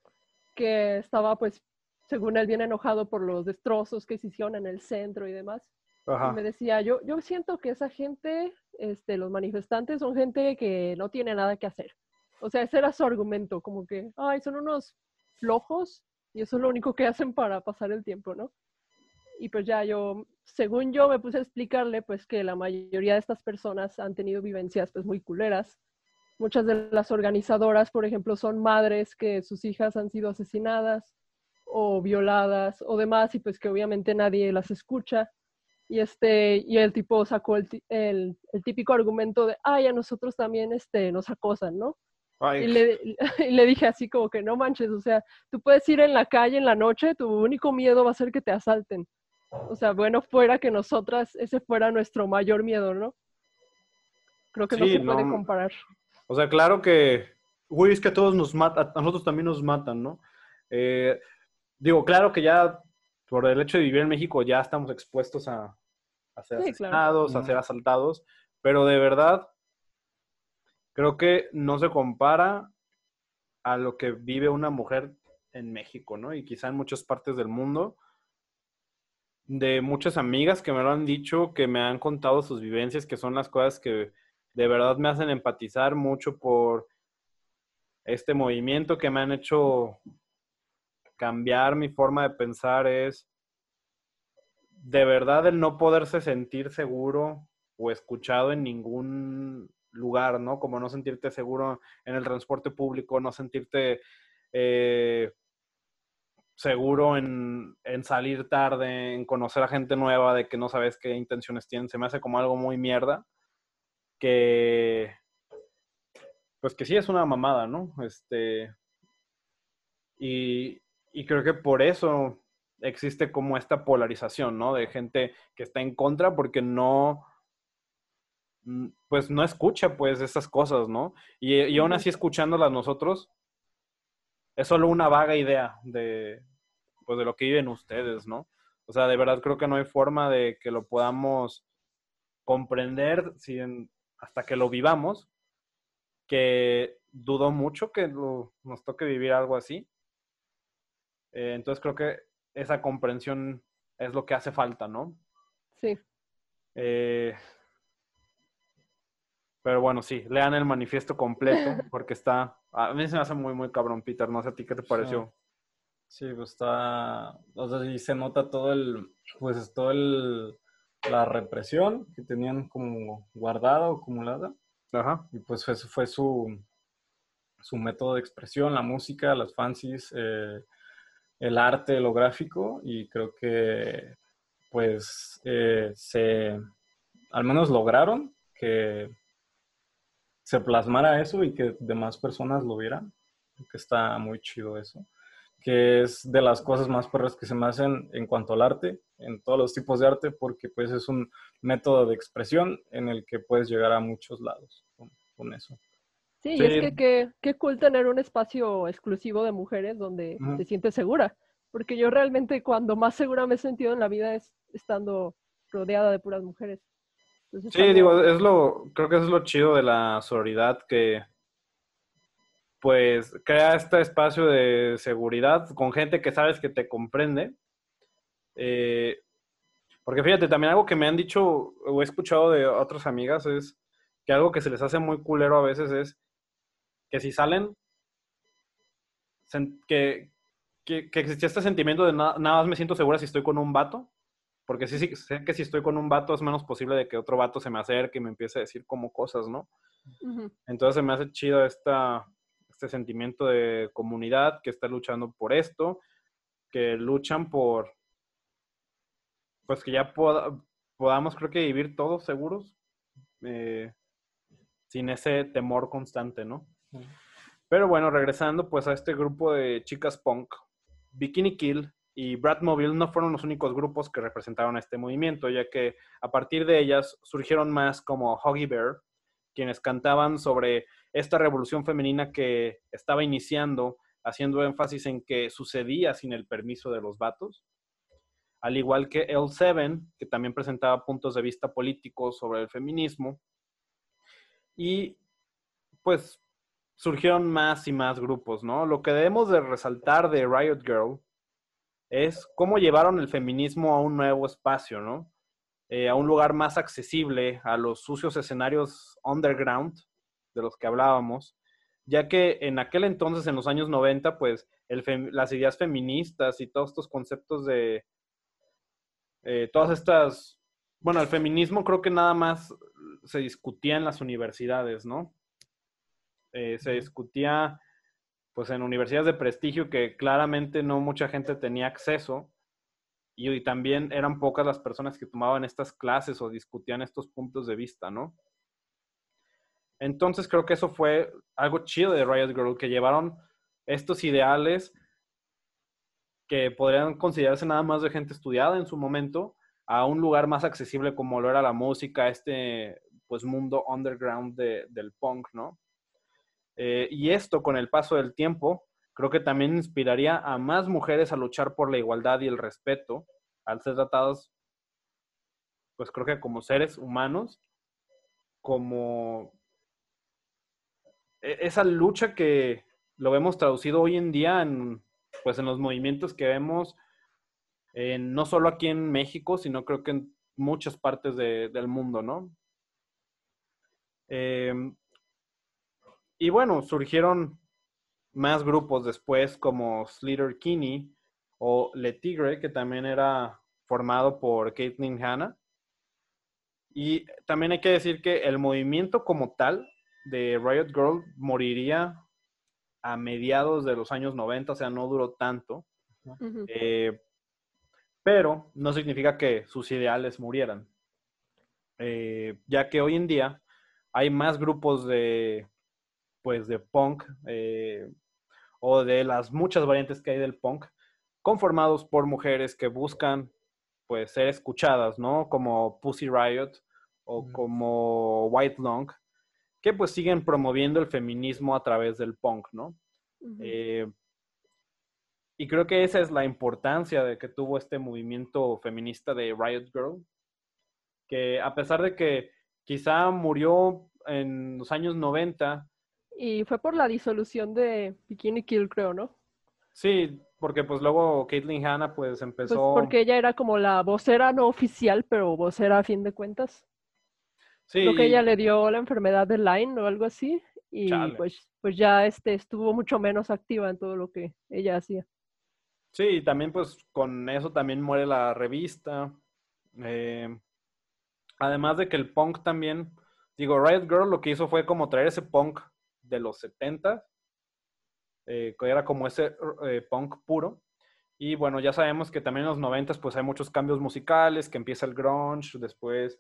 que estaba, pues, según él, bien enojado por los destrozos que se hicieron en el centro y demás. Y me decía, yo, yo siento que esa gente, este, los manifestantes, son gente que no tiene nada que hacer. O sea, ese era su argumento, como que, ay, son unos flojos y eso es lo único que hacen para pasar el tiempo, ¿no? Y pues ya yo, según yo, me puse a explicarle, pues, que la mayoría de estas personas han tenido vivencias, pues, muy culeras Muchas de las organizadoras, por ejemplo, son madres que sus hijas han sido asesinadas o violadas o demás, y pues que obviamente nadie las escucha. Y, este, y el tipo sacó el, el, típico argumento de, ay, a nosotros también este, nos acosan, ¿no? Y le, y le, dije así como que no manches, o sea, tú puedes ir en la calle en la noche, tu único miedo va a ser que te asalten. O sea, bueno, fuera que nosotras, ese fuera nuestro mayor miedo, ¿no? Creo que no se puede comparar. O sea, claro que, güey, es que a todos nos matan, a nosotros también nos matan, ¿no? Eh, digo, claro que ya por el hecho de vivir en México ya estamos expuestos a, ser asesinados, a ser asaltados, pero de verdad creo que no se compara a lo que vive una mujer en México, ¿no? Y quizá en muchas partes del mundo. De muchas amigas que me lo han dicho, que me han contado sus vivencias, que son las cosas que de verdad me hacen empatizar mucho por este movimiento que me han hecho cambiar mi forma de pensar es de verdad el no poderse sentir seguro o escuchado en ningún lugar, ¿no? Como no sentirte seguro en el transporte público, no sentirte eh, seguro en, salir tarde, en conocer a gente nueva, de que no sabes qué intenciones tienen, se me hace como algo muy mierda, que pues que sí es una mamada, ¿no? Este, y, y creo que por eso existe como esta polarización, ¿no? De gente que está en contra porque no, mm, pues no escucha pues esas cosas, ¿no? Y, y aún así escuchándolas nosotros, es solo una vaga idea de, pues, de lo que viven ustedes, ¿no? O sea, de verdad creo que no hay forma de que lo podamos comprender hasta que lo vivamos, que dudo mucho que nos toque vivir algo así. Eh, entonces creo que esa comprensión es lo que hace falta, ¿no? Sí. Eh, pero bueno, sí, lean el manifiesto completo porque está, a mí se me hace muy, muy cabrón, Peter, no sé a ti qué te pareció. Sí, pues está, o sea, y se nota todo el, pues todo el, la represión que tenían como guardada o acumulada. Ajá. Y pues eso fue su, su método de expresión, la música, las fancies, eh, el arte, lo gráfico, y creo que pues eh, se, al menos lograron que se plasmara eso y que demás personas lo vieran, que está muy chido eso, que es de las cosas más perras que se me hacen en cuanto al arte, en todos los tipos de arte, porque pues es un método de expresión en el que puedes llegar a muchos lados con, eso. Sí, y es que qué cool tener un espacio exclusivo de mujeres donde te sientes segura, porque yo realmente cuando más segura me he sentido en la vida es estando rodeada de puras mujeres sí, digo, es lo, creo que es lo chido de la sororidad que pues crea este espacio de seguridad con gente que sabes que te comprende. Eh, porque fíjate, también algo que me han dicho o he escuchado de otras amigas es que algo que se les hace muy culero a veces es que si salen, que, que, que existía este sentimiento de nada más me siento segura si estoy con un vato porque sí, sí, sé que si estoy con un vato es menos posible de que otro vato se me acerque y me empiece a decir como cosas, ¿no? Entonces se me hace chido esta, este sentimiento de comunidad que está luchando por esto, que luchan por, pues que ya podamos, creo que vivir todos seguros, eh, sin ese temor constante, ¿no? Pero bueno, regresando pues a este grupo de chicas punk, Bikini Kill y Bradmobile no fueron los únicos grupos que representaron este movimiento, ya que a partir de ellas surgieron más como Hoggy Bear, quienes cantaban sobre esta revolución femenina que estaba iniciando, haciendo énfasis en que sucedía sin el permiso de los vatos. Al igual que L7, que también presentaba puntos de vista políticos sobre el feminismo. Y pues surgieron más y más grupos, ¿no? Lo que debemos de resaltar de Riot Girl es cómo llevaron el feminismo a un nuevo espacio, ¿no? Eh, a un lugar más accesible a los sucios escenarios underground de los que hablábamos, ya que en aquel entonces, en los años 90, pues las ideas feministas y todos estos conceptos de eh, todas estas, bueno, el feminismo creo que nada más se discutía en las universidades, ¿no? Eh, se discutía pues en universidades de prestigio que claramente no mucha gente tenía acceso y, también eran pocas las personas que tomaban estas clases o discutían estos puntos de vista, ¿no? Entonces creo que eso fue algo chido de Riot Girl, que llevaron estos ideales que podrían considerarse nada más de gente estudiada en su momento a un lugar más accesible como lo era la música, este pues mundo underground del punk, ¿no? Eh, y esto, con el paso del tiempo, creo que también inspiraría a más mujeres a luchar por la igualdad y el respeto, al ser tratados, pues creo que como seres humanos, como e-, esa lucha que lo vemos traducido hoy en día en, pues en los movimientos que vemos, no solo aquí en México, sino creo que en muchas partes del mundo, ¿no? Eh, y bueno, surgieron más grupos después como Slater Kinney o Le Tigre, que también era formado por Caitlyn Hanna. Y también hay que decir que el movimiento como tal de Riot Girl moriría a mediados de los años 90, o sea, no duró tanto. Eh, pero no significa que sus ideales murieran. Eh, ya que hoy en día hay más grupos de, pues, de punk eh, o de las muchas variantes que hay del punk conformados por mujeres que buscan pues ser escuchadas, ¿no? Como Pussy Riot o como White Long, que pues siguen promoviendo el feminismo a través del punk, ¿no? Eh, y creo que esa es la importancia de que tuvo este movimiento feminista de Riot Girl, que a pesar de que quizá murió en los años 90. Y fue por la disolución de Bikini Kill, creo, ¿no? Sí, porque pues luego Caitlyn Hanna pues, pues empezó... porque ella era como la vocera no oficial, pero vocera a fin de cuentas. Sí. Creo que ella le dio la enfermedad de Lyme o algo así. Y pues, pues ya este, estuvo mucho menos activa en todo lo que ella hacía. Sí, también pues con eso también muere la revista. Eh, además de que el punk también, digo, Riot Girl lo que hizo fue como traer ese punk de los 70, eh, que era como ese eh, punk puro. Y bueno, ya sabemos que también en los 90 pues hay muchos cambios musicales, que empieza el grunge, después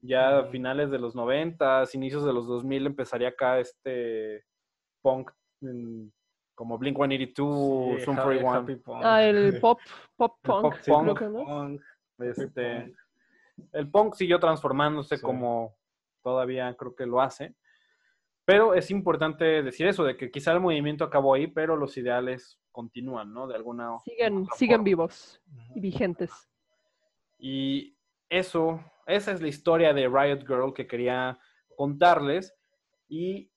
ya a finales de los 90, inicios de los 2000 empezaría acá este punk como Blink 182, Zoom 41. Ah, el pop, pop punk. Este, el punk siguió transformándose como todavía creo que lo hace. Pero es importante decir eso, de que quizá el movimiento acabó ahí, pero los ideales continúan, ¿no? De alguna Siguen, siguen vivos y vigentes. Y eso esa es la historia de Riot Girl que quería contarles. Y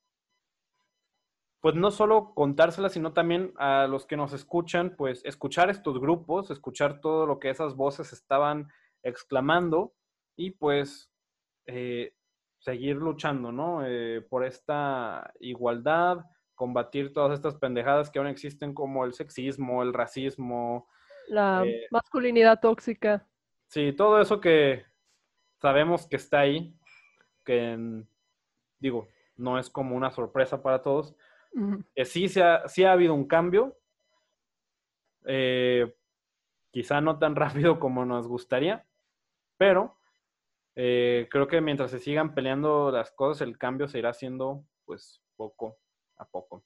pues no solo contársela, sino también a los que nos escuchan, pues escuchar estos grupos, escuchar todo lo que esas voces estaban exclamando y pues eh, seguir luchando, ¿no? Eh, por esta igualdad, combatir todas estas pendejadas que aún existen como el sexismo, el racismo. La eh, masculinidad tóxica. Sí, todo eso que sabemos que está ahí, que digo, no es como una sorpresa para todos, que sí, se ha, sí ha habido un cambio, eh, quizá no tan rápido como nos gustaría, pero eh, creo que mientras se sigan peleando las cosas, el cambio se irá haciendo pues poco a poco.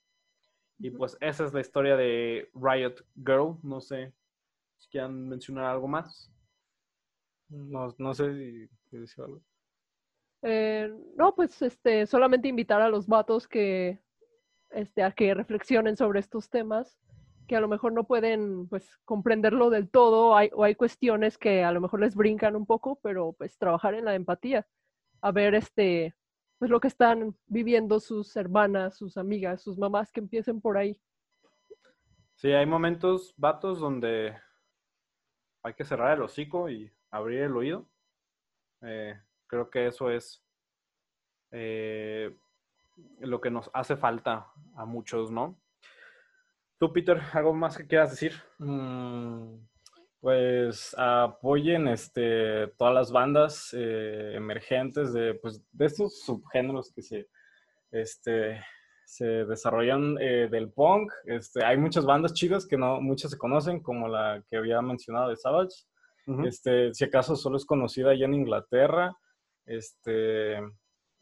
Y pues esa es la historia de Riot Girl. No sé si quieran mencionar algo más. No, no sé si algo. Eh, no, pues este, solamente invitar a los vatos que, este, a que reflexionen sobre estos temas, que a lo mejor no pueden, pues, comprenderlo del todo, hay, o hay cuestiones que a lo mejor les brincan un poco, pero pues trabajar en la empatía, a ver, este, pues lo que están viviendo sus hermanas, sus amigas, sus mamás que empiecen por ahí. Sí, hay momentos, vatos, donde hay que cerrar el hocico y abrir el oído eh, creo que eso es eh, lo que nos hace falta a muchos, ¿no? Tú, Peter, ¿algo más que quieras decir? Mm, pues apoyen este, todas las bandas eh, emergentes de, pues, de estos subgéneros que se, este, se desarrollan del punk. Este, hay muchas bandas chicas que no muchas se conocen, como la que había mencionado de Savage este, si acaso solo es conocida allá en Inglaterra. Este,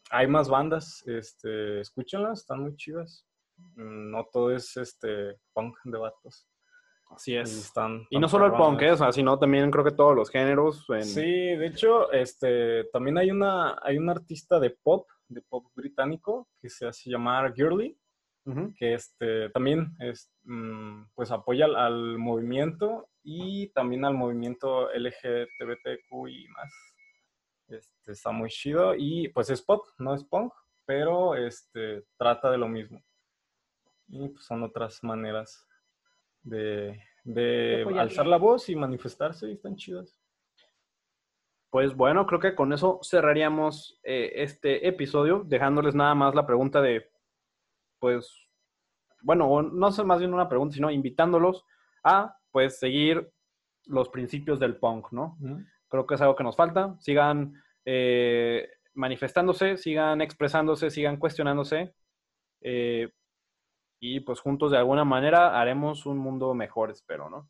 hay más bandas, este, escúchenlas, están muy chidas. No todo es este punk de vatos. Así es. Y, no solo el punk, ¿eh? sino también creo que todos los géneros. Sí, de hecho, este, también hay una, hay un artista de pop, de pop británico, que se hace llamar Girly, que este, también es, mm, pues apoya al, movimiento y también al movimiento LGTBTQ y más. Este, está muy chido y pues es pop, no es punk, pero este, trata de lo mismo. Y pues, son otras maneras de, alzar la voz y manifestarse y están chidas. Pues bueno, creo que con eso cerraríamos eh, este episodio, dejándoles nada más la pregunta de, pues, bueno, no sé más bien una pregunta, sino invitándolos a pues seguir los principios del punk, ¿no? Creo que es algo que nos falta. Sigan eh, manifestándose, sigan expresándose, sigan cuestionándose. Eh, y pues juntos de alguna manera haremos un mundo mejor, espero, ¿no?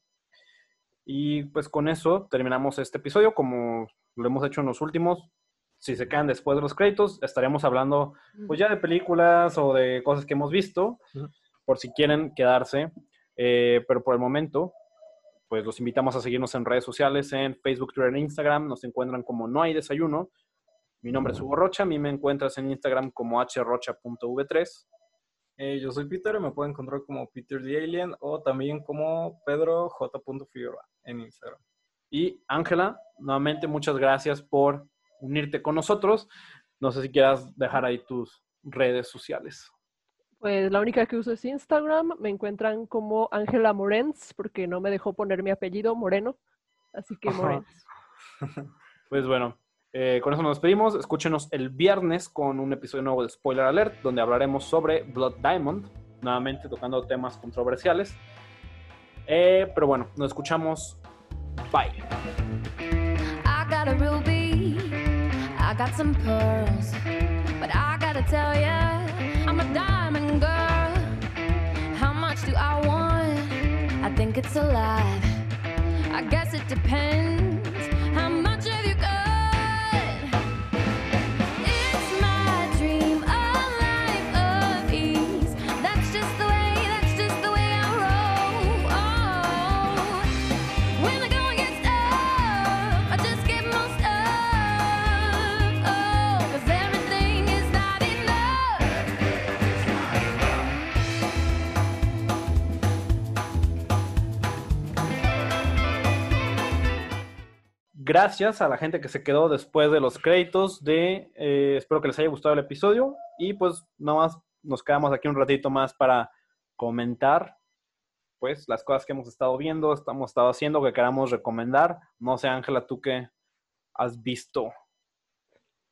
Y pues con eso terminamos este episodio, como lo hemos hecho en los últimos. Si se quedan después de los créditos, estaremos hablando pues ya de películas o de cosas que hemos visto, por si quieren quedarse. Eh, pero por el momento, pues los invitamos a seguirnos en redes sociales, en Facebook, Twitter e Instagram. Nos encuentran como No hay desayuno. Mi nombre es Hugo Rocha. A mí me encuentras en Instagram como hrocha.v3. Eh, yo soy Peter, me pueden encontrar como Peter the Alien o también como Pedro J. Figueroa en Instagram. Y Ángela, nuevamente muchas gracias por unirte con nosotros. No sé si quieras dejar ahí tus redes sociales. Pues la única que uso es Instagram. Me encuentran como Ángela Morens, porque no me dejó poner mi apellido Moreno. Así que Morens. pues bueno, eh, con eso nos despedimos. Escúchenos el viernes con un episodio nuevo de Spoiler Alert, donde hablaremos sobre Blood Diamond, nuevamente tocando temas controversiales. Eh, pero bueno, nos escuchamos. Bye. I got some pearls, but I gotta tell ya, I'm a diamond girl. How much do I want? I think it's alive. I guess it depends. Gracias a la gente que se quedó después de los créditos de, eh, espero que les haya gustado el episodio y pues nada más nos quedamos aquí un ratito más para comentar pues las cosas que hemos estado viendo, estamos estado haciendo, que queramos recomendar. No sé, Ángela, tú qué has visto,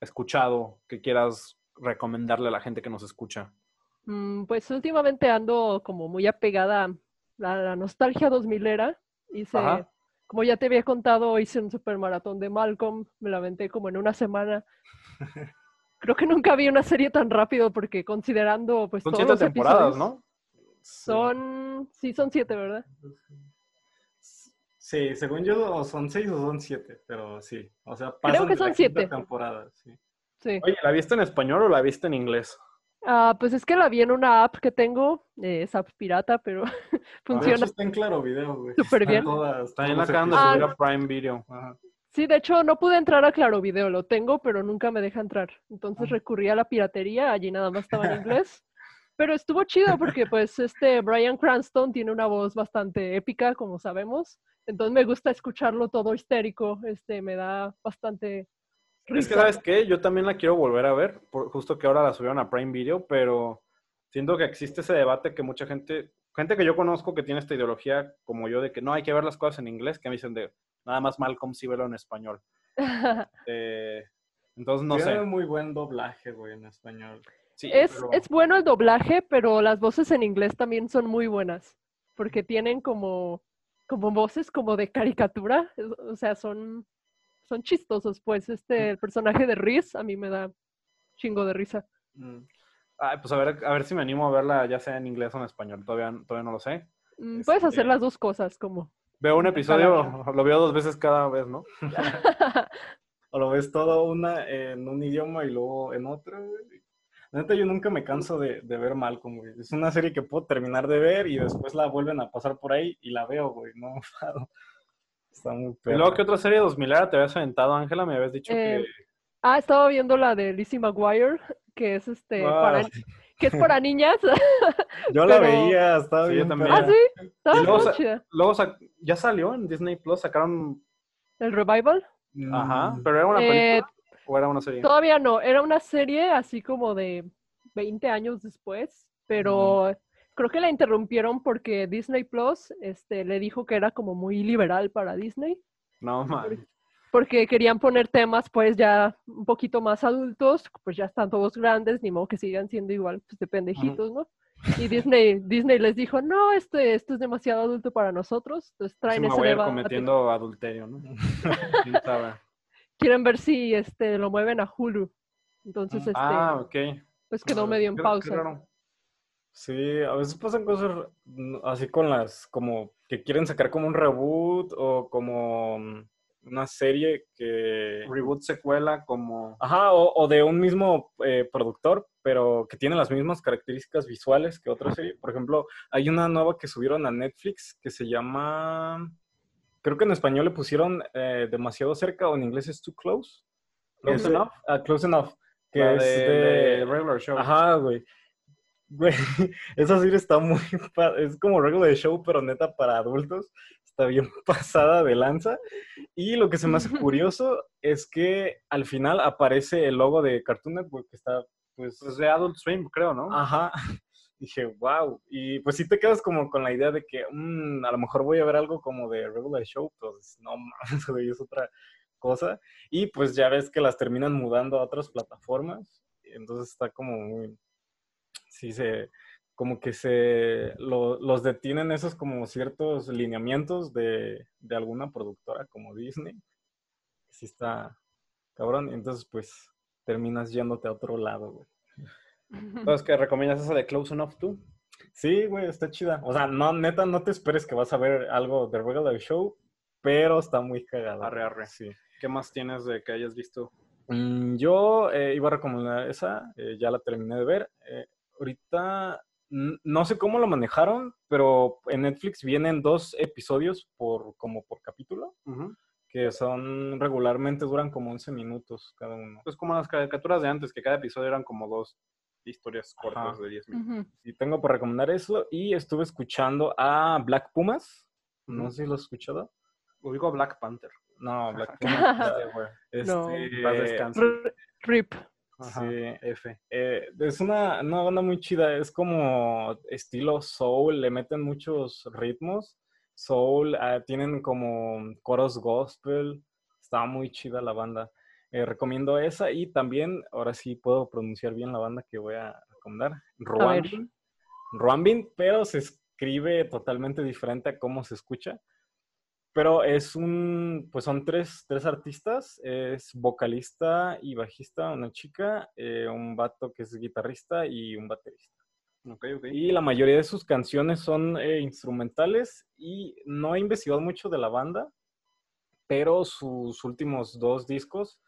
escuchado, que quieras recomendarle a la gente que nos escucha. Mm, pues últimamente ando como muy apegada a la, nostalgia 2000 era. Hice como ya te había contado, hice un supermaratón de Malcolm, me la aventé como en una semana. Creo que nunca vi una serie tan rápido porque considerando pues son siete temporadas, ¿no? Son, sí, son siete, ¿verdad? Sí, según yo, son seis o son siete, pero sí. O sea, pasan Creo que son siete temporadas, sí. sí. Oye, ¿la viste en español o la viste en inglés? Ah, pues es que la vi en una app que tengo, eh, es app pirata, pero funciona. está en Claro Video, güey. Súper bien. está en la cámara de subir a Prime Video. Sí, de hecho no pude entrar a Claro Video, lo tengo, pero nunca me deja entrar. Entonces recurrí a la piratería, allí nada más estaba en inglés. Pero estuvo chido porque pues este Brian Cranston tiene una voz bastante épica, como sabemos. Entonces me gusta escucharlo todo histérico, este me da bastante es que, ¿sabes qué? Yo también la quiero volver a ver, por, justo que ahora la subieron a Prime Video, pero siento que existe ese debate que mucha gente, gente que yo conozco que tiene esta ideología como yo de que no hay que ver las cosas en inglés, que me dicen de nada más Malcolm si verlo en español. Eh, entonces, no tiene sé. muy buen doblaje, güey, en español. Sí, es, es bueno el doblaje, pero las voces en inglés también son muy buenas, porque tienen como, como voces como de caricatura, o sea, son son chistosos, pues. Este, el personaje de Riz a mí me da chingo de risa. Mm. Ay, pues a ver, a ver si me animo a verla ya sea en inglés o en español. Todavía, todavía no lo sé. Mm, puedes hacer este, las dos cosas, como. Veo un episodio, lo veo dos veces cada vez, ¿no? o lo ves todo una en un idioma y luego en otro, neta, yo nunca me canso de, de ver Malcolm, güey. Es una serie que puedo terminar de ver y después la vuelven a pasar por ahí y la veo, güey. No, Está muy ¿Y luego qué otra serie 2000 era te habías aventado, Ángela? Me habías dicho que... Eh, ah, estaba viendo la de Lizzie McGuire, que es este... Para, que es para niñas. Yo la veía, estaba bien. También. Ah, sí, estaba luego, ya salió en Disney Plus, sacaron... ¿El revival? Ajá, pero era una película eh, o era una serie. Todavía no, era una serie así como de 20 años después, pero creo que la interrumpieron porque Disney Plus este, le dijo que era como muy liberal para Disney. No, mal. Porque querían poner temas pues ya un poquito más adultos, pues ya están todos grandes, ni modo que sigan siendo igual pues de pendejitos, ¿no? Y Disney, Disney les dijo, no, este, esto es demasiado adulto para nosotros, entonces traen ese voy cometiendo adulterio, ¿no? Quieren ver si este, lo mueven a Hulu. Entonces, este, ah, ok. Pues quedó medio en pausa. Sí, a veces pasan cosas así con las, como que quieren sacar como un reboot o como mm, una serie que... Reboot secuela como... Ajá, o, de un mismo eh, productor, pero que tiene las mismas características visuales que otra serie. Por ejemplo, hay una nueva que subieron a Netflix que se llama... Creo que en español le pusieron eh, demasiado cerca o en inglés es too close. Close enough. Ah, close enough. Que es de, regular show. Ajá, güey. Güey, esa serie está muy... Es como regular show, pero neta para adultos está bien pasada de lanza. Y lo que se me hace curioso es que al final aparece el logo de Cartoon Network, que está, pues... de Adult Swim, creo, ¿no? Ajá. Dije, wow. Y pues sí te quedas como con la idea de que mm, a lo mejor voy a ver algo como de Regular Show, pues no mames, es otra cosa. Y pues ya ves que las terminan mudando a otras plataformas. Entonces está como muy... Sí, se como que se los detienen esos como ciertos lineamientos de, alguna productora como Disney. Sí está cabrón. Entonces, pues, terminas yéndote a otro lado, güey. Entonces, ¿qué recomiendas esa de Close Enough tú? Sí, güey, está chida. O sea, no, neta, no te esperes que vas a ver algo de regular show, pero está muy cagada. Arre, arre. Sí. ¿Qué más tienes de que hayas visto? Mm, yo eh, iba a recomendar esa, eh, ya la terminé de ver. Eh, ahorita no sé cómo lo manejaron, pero en Netflix vienen dos episodios por como por capítulo, que son regularmente duran como 11 minutos cada uno. Pues como las caricaturas de antes, que cada episodio eran como dos historias cortas de 10 minutos. Y tengo por recomendar eso y estuve escuchando a Black Pumas. No sé si lo has escuchado. digo a Black Panther. No, Black Pumas. este, no. Rip. Sí, F. Eh, es una, una, banda muy chida, es como estilo soul, le meten muchos ritmos. Soul, ah, tienen como coros gospel, está muy chida la banda. Eh, recomiendo esa y también, ahora sí puedo pronunciar bien la banda que voy a recomendar, Ruambin. Ruambin, pero se escribe totalmente diferente a cómo se escucha. Pero es un, pues son tres, tres artistas, es vocalista y bajista, una chica, eh, un vato que es guitarrista y un baterista. Okay, okay. Y la mayoría de sus canciones son eh, instrumentales y no he investigado mucho de la banda, pero sus últimos dos discos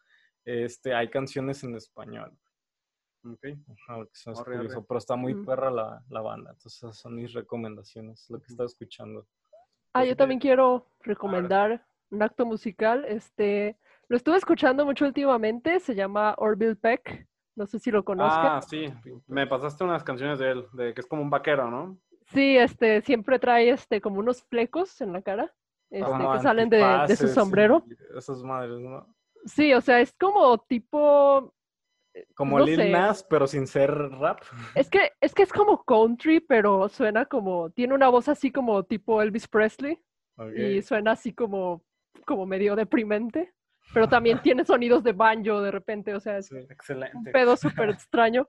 este, hay canciones en español. Okay. pero está muy perra la, la, banda, entonces son mis recomendaciones, lo que he estado escuchando. Ah, yo también quiero recomendar un acto musical. Este, lo estuve escuchando mucho últimamente, se llama Orville Peck. No sé si lo conozcas. Ah, sí. Me pasaste unas canciones de él, de que es como un vaquero, ¿no? Sí, este, siempre trae este como unos flecos en la cara, este, que salen de, de, su sombrero. esas madres, ¿no? Sí, o sea, es como tipo como Lil Nas, pero sin ser rap. Es que, es que es como country, pero suena como, tiene una voz así como tipo Elvis Presley. Y suena así como, como medio deprimente. Pero también tiene sonidos de banjo de repente, o sea, es excelente. un pedo súper extraño.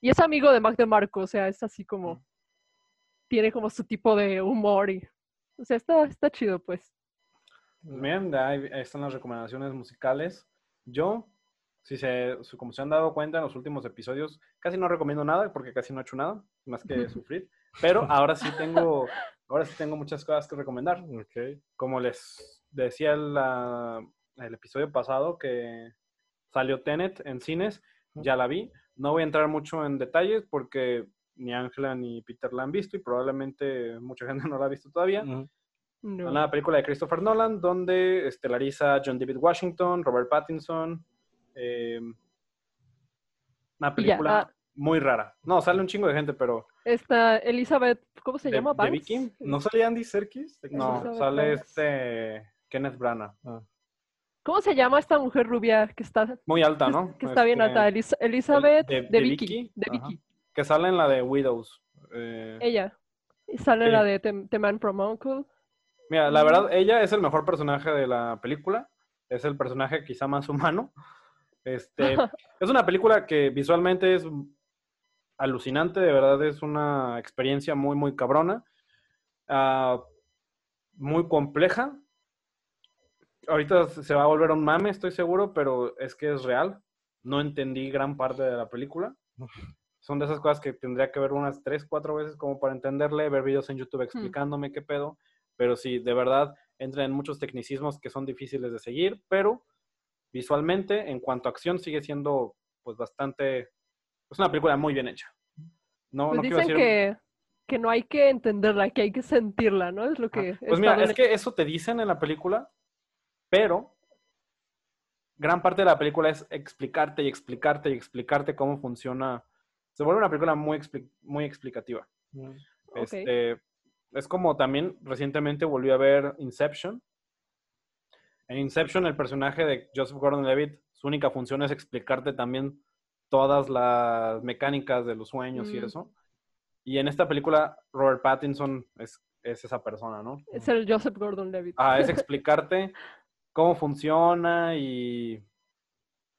Y es amigo de Mac DeMarco, o sea, es así como, mm. tiene como su tipo de humor y, o sea, está, está chido, pues. Bien, ahí están las recomendaciones musicales. Yo si se, como se han dado cuenta en los últimos episodios, casi no recomiendo nada porque casi no he hecho nada, más que sufrir. Pero ahora sí tengo, ahora sí tengo muchas cosas que recomendar. Okay. Como les decía el episodio pasado que salió Tenet en cines, ya la vi. No voy a entrar mucho en detalles porque ni Ángela ni Peter la han visto y probablemente mucha gente no la ha visto todavía. Una película de Christopher Nolan donde estelariza John David Washington, Robert Pattinson, eh, una película ah. muy rara. No, sale un chingo de gente, pero. Esta Elizabeth, ¿cómo se llama? ¿De Vicky? ¿No sale Andy Serkis? No, sale este Kenneth Branagh. Ah. ¿Cómo se llama esta mujer rubia que está muy alta, no? Que, está bien este, alta, Elizabeth de, Vicky, de Vicky. Que sale en la de Widows. Eh, ella. Y sale en la de The, Man from Uncle. Mira, la verdad, ella es el mejor personaje de la película. Es el personaje quizá más humano. Este, es una película que visualmente es alucinante, de verdad es una experiencia muy, muy cabrona, ah, muy compleja. Ahorita se va a volver un mame, estoy seguro, pero es que es real. No entendí gran parte de la película. Son de esas cosas que tendría que ver unas tres, cuatro veces como para entenderle, ver videos en YouTube explicándome qué pedo. Pero sí, de verdad, entra en muchos tecnicismos que son difíciles de seguir, pero visualmente, en cuanto a acción, sigue siendo pues bastante es una película muy bien hecha. No, pues dicen que, que no hay que entenderla, que hay que sentirla, ¿no? Es lo que... Pues mira, es que eso te dicen en la película, pero gran parte de la película es explicarte y explicarte y explicarte cómo funciona. Se vuelve una película muy, muy explicativa. Mm, este, es como también recientemente volví a ver Inception. En Inception, el personaje de Joseph Gordon-Levitt, su única función es explicarte también todas las mecánicas de los sueños y mm. eso. Y en esta película, Robert Pattinson es, esa persona, ¿no? Es el Joseph Gordon-Levitt. Ah, es explicarte cómo funciona y,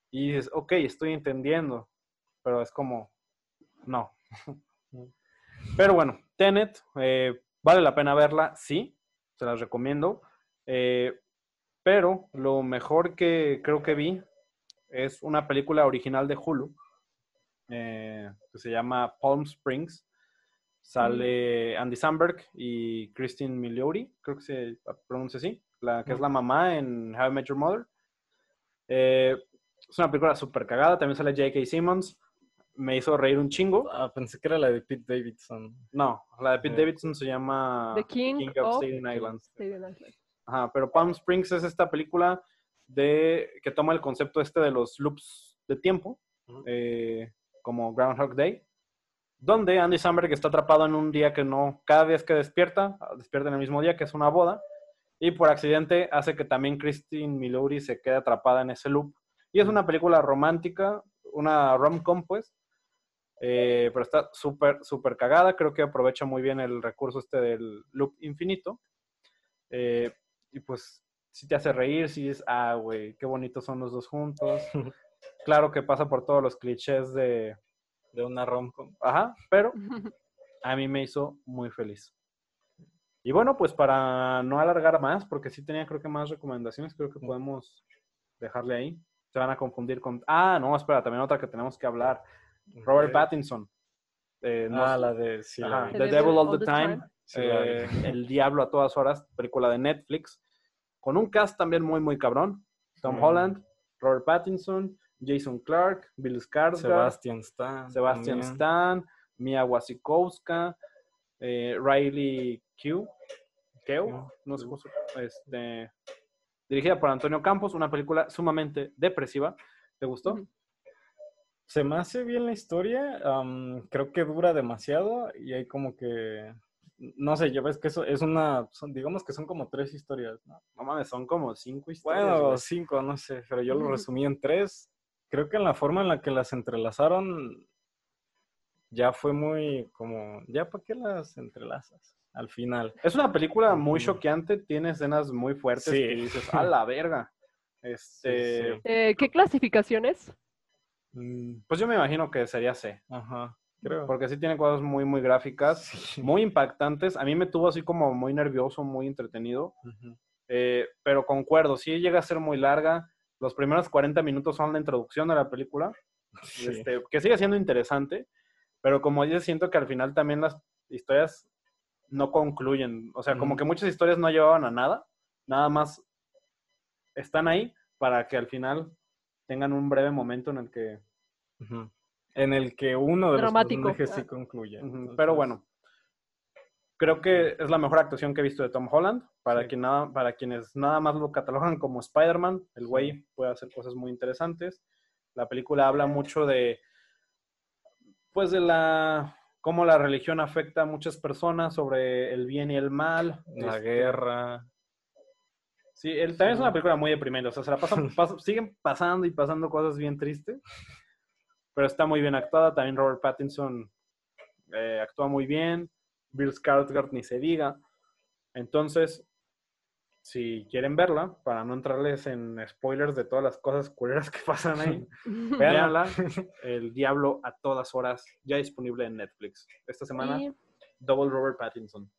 y dices, ok, estoy entendiendo, pero es como, no. Pero bueno, Tenet, eh, vale la pena verla, sí, se las recomiendo. Eh, pero lo mejor que creo que vi es una película original de Hulu eh, que se llama Palm Springs. Sale Andy Samberg y Christine Milioti, creo que se pronuncia así, la que es la mamá en How I Met Your Mother. Eh, es una película súper cagada, también sale J.K. Simmons. Me hizo reír un chingo. Ah, pensé que era la de Pete Davidson. No, la de Pete eh. Davidson se llama The King, of, Staten Islands. Ajá, pero Palm Springs es esta película de que toma el concepto este de los loops de tiempo, eh, como Groundhog Day, donde Andy Samberg está atrapado en un día que no, cada vez que despierta, despierta en el mismo día, que es una boda, y por accidente hace que también Christine Miluri se quede atrapada en ese loop. Y es una película romántica, una rom-com, pues, eh, pero está súper, súper cagada. Creo que aprovecha muy bien el recurso este del loop infinito. Eh, y pues si te hace reír, si es, ah, güey, qué bonitos son los dos juntos. claro que pasa por todos los clichés de, de una rom-com. Ajá, pero a mí me hizo muy feliz. Y bueno, pues para no alargar más, porque sí tenía creo que más recomendaciones, creo que podemos dejarle ahí. Se van a confundir con... Ah, no, espera, también otra que tenemos que hablar. Robert Pattinson. Eh, ah, la de... The, Devil All the, Time. Eh, el Diablo a todas horas, película de Netflix con un cast también muy, muy cabrón. Tom Holland, Robert Pattinson, Jason Clark, Bill Skarsgård, Sebastian Stan, Sebastian Stan, Mia Wasikowska, eh, Riley Q, no sé cómo este, dirigida por Antonio Campos, una película sumamente depresiva. ¿Te gustó? Se me hace bien la historia, creo que dura demasiado y hay como que no sé, yo ves que eso es una, digamos que son como tres historias, ¿no? No mames, son como cinco historias. Bueno, cinco, no sé, pero yo lo resumí en tres. Creo que en la forma en la que las entrelazaron ya fue muy como, ¿ya para qué las entrelazas? Al final. Es una película muy choqueante, tiene escenas muy fuertes y dices, a la verga. Este... Eh, ¿Qué clasificaciones? Mm, pues yo me imagino que sería C. Ajá. Porque sí tiene cosas muy, muy gráficas, muy impactantes. A mí me tuvo así como muy nervioso, muy entretenido. Eh, pero concuerdo, sí llega a ser muy larga. Los primeros 40 minutos son la introducción de la película, este, que sigue siendo interesante. Pero como yo siento que al final también las historias no concluyen. O sea, como que muchas historias no llevaban a nada. Nada más están ahí para que al final tengan un breve momento en el que en el que uno de los personajes sí concluye. Pero bueno, creo que es la mejor actuación que he visto de Tom Holland. Para, quien nada, para quienes nada más lo catalogan como Spider-Man, el güey puede hacer cosas muy interesantes. La película habla mucho de, pues, de la cómo la religión afecta a muchas personas sobre el bien y el mal. La este, guerra. Sí, él, también es una película muy deprimente. O sea, se la pasan, siguen pasando y pasando cosas bien tristes pero está muy bien actuada. También Robert Pattinson eh, actúa muy bien. Bill Skarsgård ni se diga. Entonces, si quieren verla, para no entrarles en spoilers de todas las cosas culeras que pasan ahí, véanla. El Diablo a todas horas, ya disponible en Netflix. Esta semana, Double Robert Pattinson.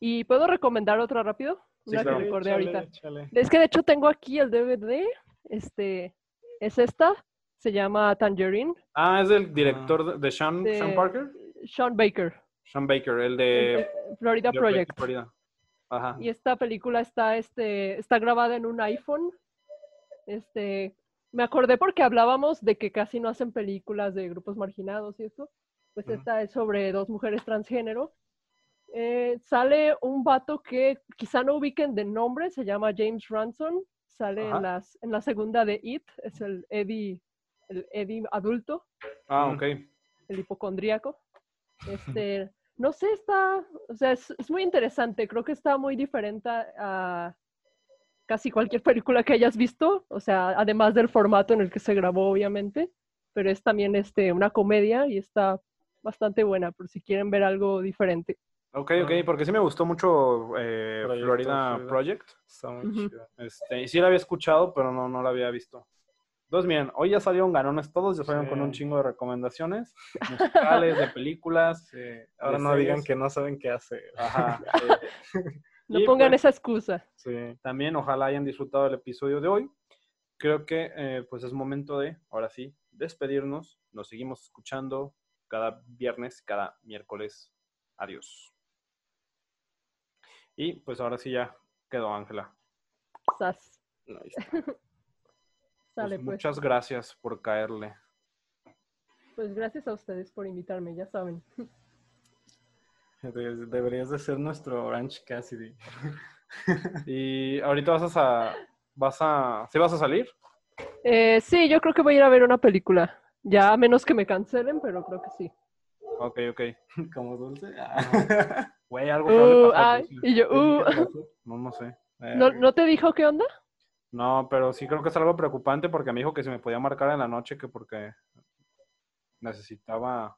¿Y puedo recomendar otra rápido? Una que recordé ahorita. Es que de hecho tengo aquí el DVD. Este, es esta. Se llama Tangerine. Ah, es el director de, Sean, Sean Parker. Sean Baker. Sean Baker, el de Florida Project. Y esta película está, este, está grabada en un iPhone. Este, me acordé porque hablábamos de que casi no hacen películas de grupos marginados y eso. Pues esta es sobre dos mujeres transgénero. Eh, sale un vato que quizá no ubiquen de nombre, se llama James Ransom. Sale en, las, en la segunda de It, es el Eddie, el Eddie adulto. Ah, ok. El hipocondríaco. Este, no sé, está, o sea, es, muy interesante. Creo que está muy diferente a casi cualquier película que hayas visto. O sea, además del formato en el que se grabó, obviamente. Pero es también este, una comedia y está bastante buena, por si quieren ver algo diferente. Ok, ok, porque sí me gustó mucho eh, Florida Project. Está muy Este, y sí la había escuchado, pero no, no la había visto. Entonces, miren, hoy ya salieron ganones todos, ya salieron con un chingo de recomendaciones musicales, de películas. Ahora no digan que no saben qué hacer. Ajá. no pongan pues, esa excusa. Sí. También ojalá hayan disfrutado el episodio de hoy. Creo que eh, pues es momento de, ahora sí, despedirnos. Nos seguimos escuchando cada viernes, cada miércoles. Adiós. Y pues ahora sí ya quedó Ángela. Sas. Pues pues. Muchas gracias por caerle. Pues gracias a ustedes por invitarme, ya saben. Deberías de ser nuestro Orange Cassidy. y ahorita vas a... Vas a ¿Sí vas a salir? Eh, sí, yo creo que voy a ir a ver una película. Ya a menos que me cancelen, pero creo que sí. Ok, ok. Como dulce. Güey, algo uh, y yo, uh. No, no sé. ¿No, ¿No te dijo qué onda? No, pero sí creo que es algo preocupante porque me dijo que se me podía marcar en la noche que porque necesitaba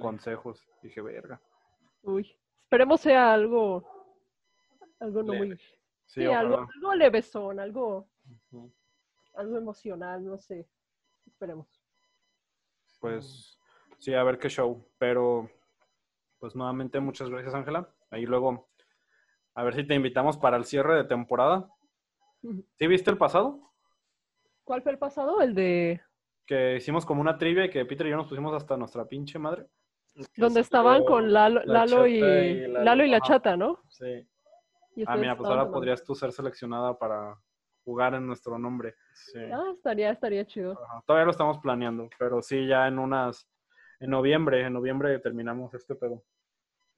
consejos. Dije, verga. Uy, esperemos sea algo, algo no muy... Sí, algo, algo levesón, algo, algo emocional, no sé. Esperemos. Pues sí, a ver qué show. Pero, pues nuevamente muchas gracias, Ángela. Ahí luego, a ver si te invitamos para el cierre de temporada. ¿Sí viste el pasado? ¿Cuál fue el pasado? El de... Que hicimos como una trivia y que Peter y yo nos pusimos hasta nuestra pinche madre. Donde estaban con Lalo, y, Lalo. y la chata, ¿no? Sí. Ah, mira, pues ahora podrías tú ser seleccionada para jugar en nuestro nombre. Sí. Ah, estaría, estaría chido. Todavía lo estamos planeando, pero sí, ya en unas, en noviembre, en noviembre terminamos este pedo.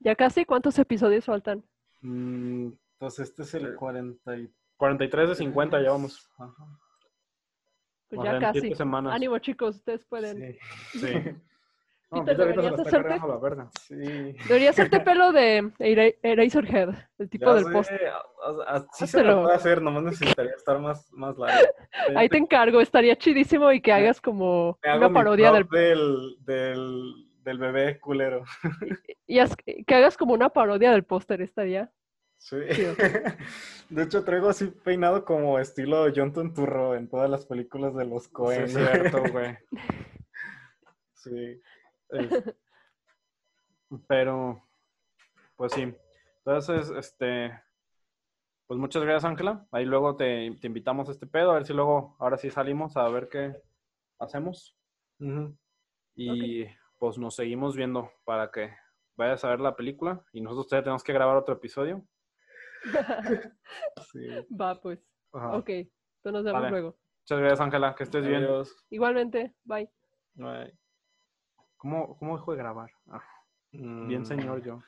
¿Ya casi? ¿Cuántos episodios faltan? Mm, pues este es el 43. 43 de 50 ya vamos. Pues ya casi. Ánimo, chicos, ustedes pueden. Sí. sí. No, deberías, hacerte, sí. debería hacerte pelo de Eraserhead, el tipo del post. Así se lo puede hacer, nomás necesitaría estar más, más largo. Ahí te encargo, estaría chidísimo y que hagas como una parodia del... del... del... bebé culero. Y, y que hagas como una parodia del póster, estaría Sí. De hecho, traigo así peinado como estilo John Turturro en todas las películas de los Coen. Sí, cierto, güey. Sí. Pero, pues sí. Entonces, este, pues muchas gracias, Ángela. Ahí luego te, invitamos a este pedo, a ver si luego, ahora sí salimos a ver qué hacemos. Y pues nos seguimos viendo para que vayas a ver la película. Y nosotros todavía tenemos que grabar otro episodio. Va, pues. Ok, entonces nos vemos luego. Muchas gracias, Ángela. Que estés bien. Igualmente, bye. Bye. ¿Cómo, cómo dejó de grabar? Ah, bien, mm. señor, yo.